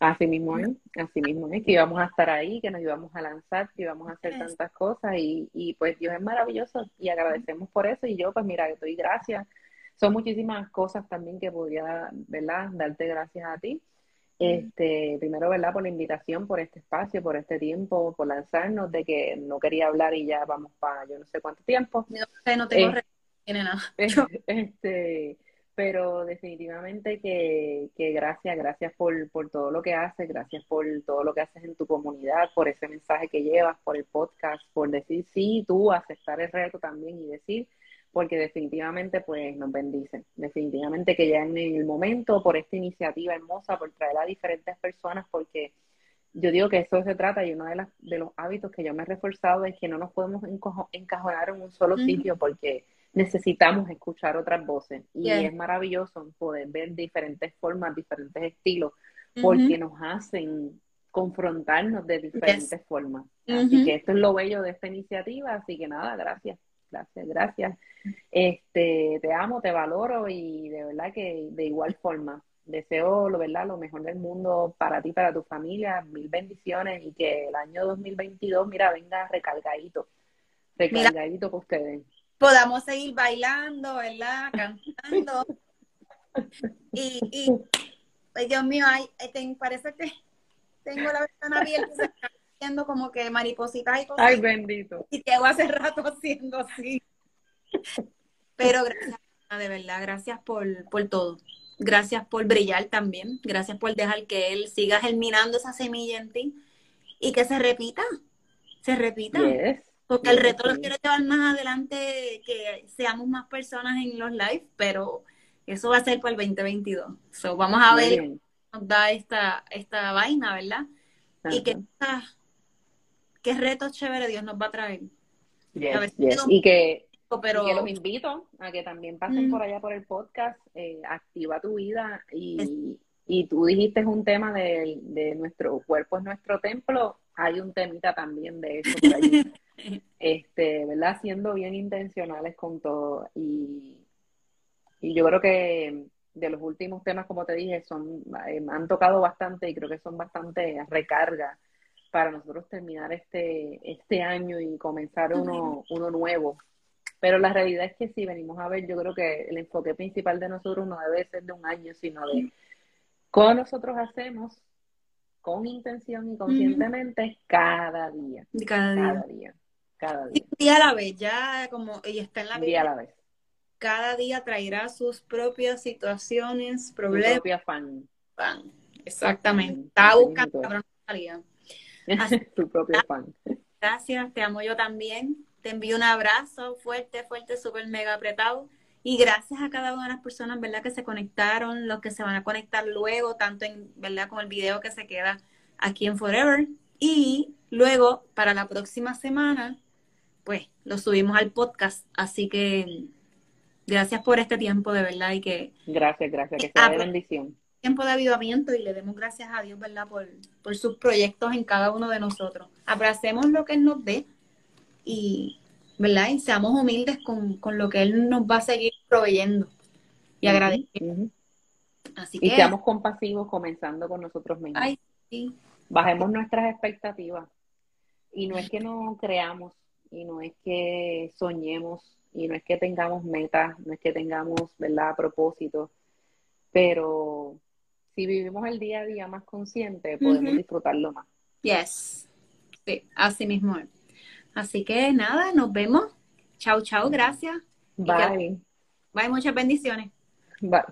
Así mismo es, así mismo es, que íbamos a estar ahí, que nos íbamos a lanzar, que íbamos a hacer tantas cosas y, y pues Dios es maravilloso y agradecemos por eso y yo pues mira, doy gracias. Son muchísimas cosas también que podría, ¿verdad? Darte gracias a ti. Este, primero, ¿verdad? Por la invitación, por este espacio, por este tiempo, por lanzarnos de que no quería hablar y ya vamos para yo no sé cuánto tiempo. No, no tengo eh, tiene nada. este, pero definitivamente que, que gracias, gracias por, por, todo lo que haces, gracias por todo lo que haces en tu comunidad, por ese mensaje que llevas, por el podcast, por decir sí, tú, aceptar el reto también y decir, porque definitivamente pues nos bendicen, definitivamente que ya en el momento, por esta iniciativa hermosa, por traer a diferentes personas, porque yo digo que eso se trata y uno de, las, de los hábitos que yo me he reforzado es que no nos podemos encajonar en un solo sitio porque necesitamos escuchar otras voces. Y es maravilloso poder ver diferentes formas, diferentes estilos, porque nos hacen confrontarnos de diferentes formas. Así que esto es lo bello de esta iniciativa, así que nada, gracias, gracias, gracias. Este, te amo, te valoro y de verdad que de igual forma deseo lo verdad lo mejor del mundo para ti, para tu familia, mil bendiciones y que el año 2022, mira, venga recargadito, recargadito para ustedes podamos seguir bailando, ¿verdad? Cantando. Y, y Dios mío, ay, parece que tengo la ventana abierta y se está haciendo como que maripositas y cosas. Ay, bendito. Y hago hace rato haciendo así. Pero gracias, de verdad, gracias por, por todo. Gracias por brillar también. Gracias por dejar que Él siga germinando esa semilla en ti y que se repita, se repita. Yes, Porque el reto lo sí. quiero llevar más adelante, que seamos más personas en los live, pero eso va a ser para el 2022. So, vamos a Muy ver bien. qué nos da esta, esta vaina, ¿verdad? Y Ajá. ah, qué retos chévere Dios nos va a traer. Yes, a ver si yes. tengo- Y que Pero Y que los invito a que también pasen Mm. por allá por el podcast, eh, Activa tu vida. Y, y tú dijiste un tema de, de nuestro cuerpo es nuestro templo. Hay un temita también de eso por allí. este, ¿verdad? Siendo bien intencionales con todo. Y, y yo creo que de los últimos temas, como te dije, son, eh, han tocado bastante y creo que son bastante recarga para nosotros terminar este, este año y comenzar uno, uno nuevo. Pero la realidad es que si venimos a ver, yo creo que el enfoque principal de nosotros no debe ser de un año, sino de cómo nosotros hacemos con intención y conscientemente cada día, cada día. cada día, cada día, un día a la vez, ya como y está en la un día a la vez. cada día traerá sus propias situaciones, Tu problemas. propio afán, Pan. Exactamente. Mm, Estaba así buscando, salía. tu propio afán. Gracias, te amo yo también. Te envío un abrazo fuerte, fuerte, súper mega apretado. Y gracias a cada una de las personas, ¿verdad? Que se conectaron, los que se van a conectar luego, tanto en, ¿verdad? Con el video que se queda aquí en Forever. Y luego, para la próxima semana, pues lo subimos al podcast. Así que gracias por este tiempo, de verdad, y que Gracias, gracias, que sea Ah, de pues, bendición. tiempo de avivamiento y le demos gracias a Dios, ¿verdad? Por, por sus proyectos en cada uno de nosotros. Abracemos lo que Él nos dé y, ¿verdad? Y seamos humildes con, con lo que Él nos va a seguir proveyendo y agradecidos. Ujú. Así Y que, seamos compasivos comenzando con nosotros mismos. ay, sí, Bajemos nuestras expectativas. Y no es que no creamos, y no es que soñemos, y no es que tengamos metas, no es que tengamos, ¿verdad?, propósitos, pero si vivimos el día a día más consciente, podemos disfrutarlo más. yes, sí, así mismo. Así que nada, nos vemos. Chao, chao, gracias. Bye. Bye, muchas bendiciones. Bye.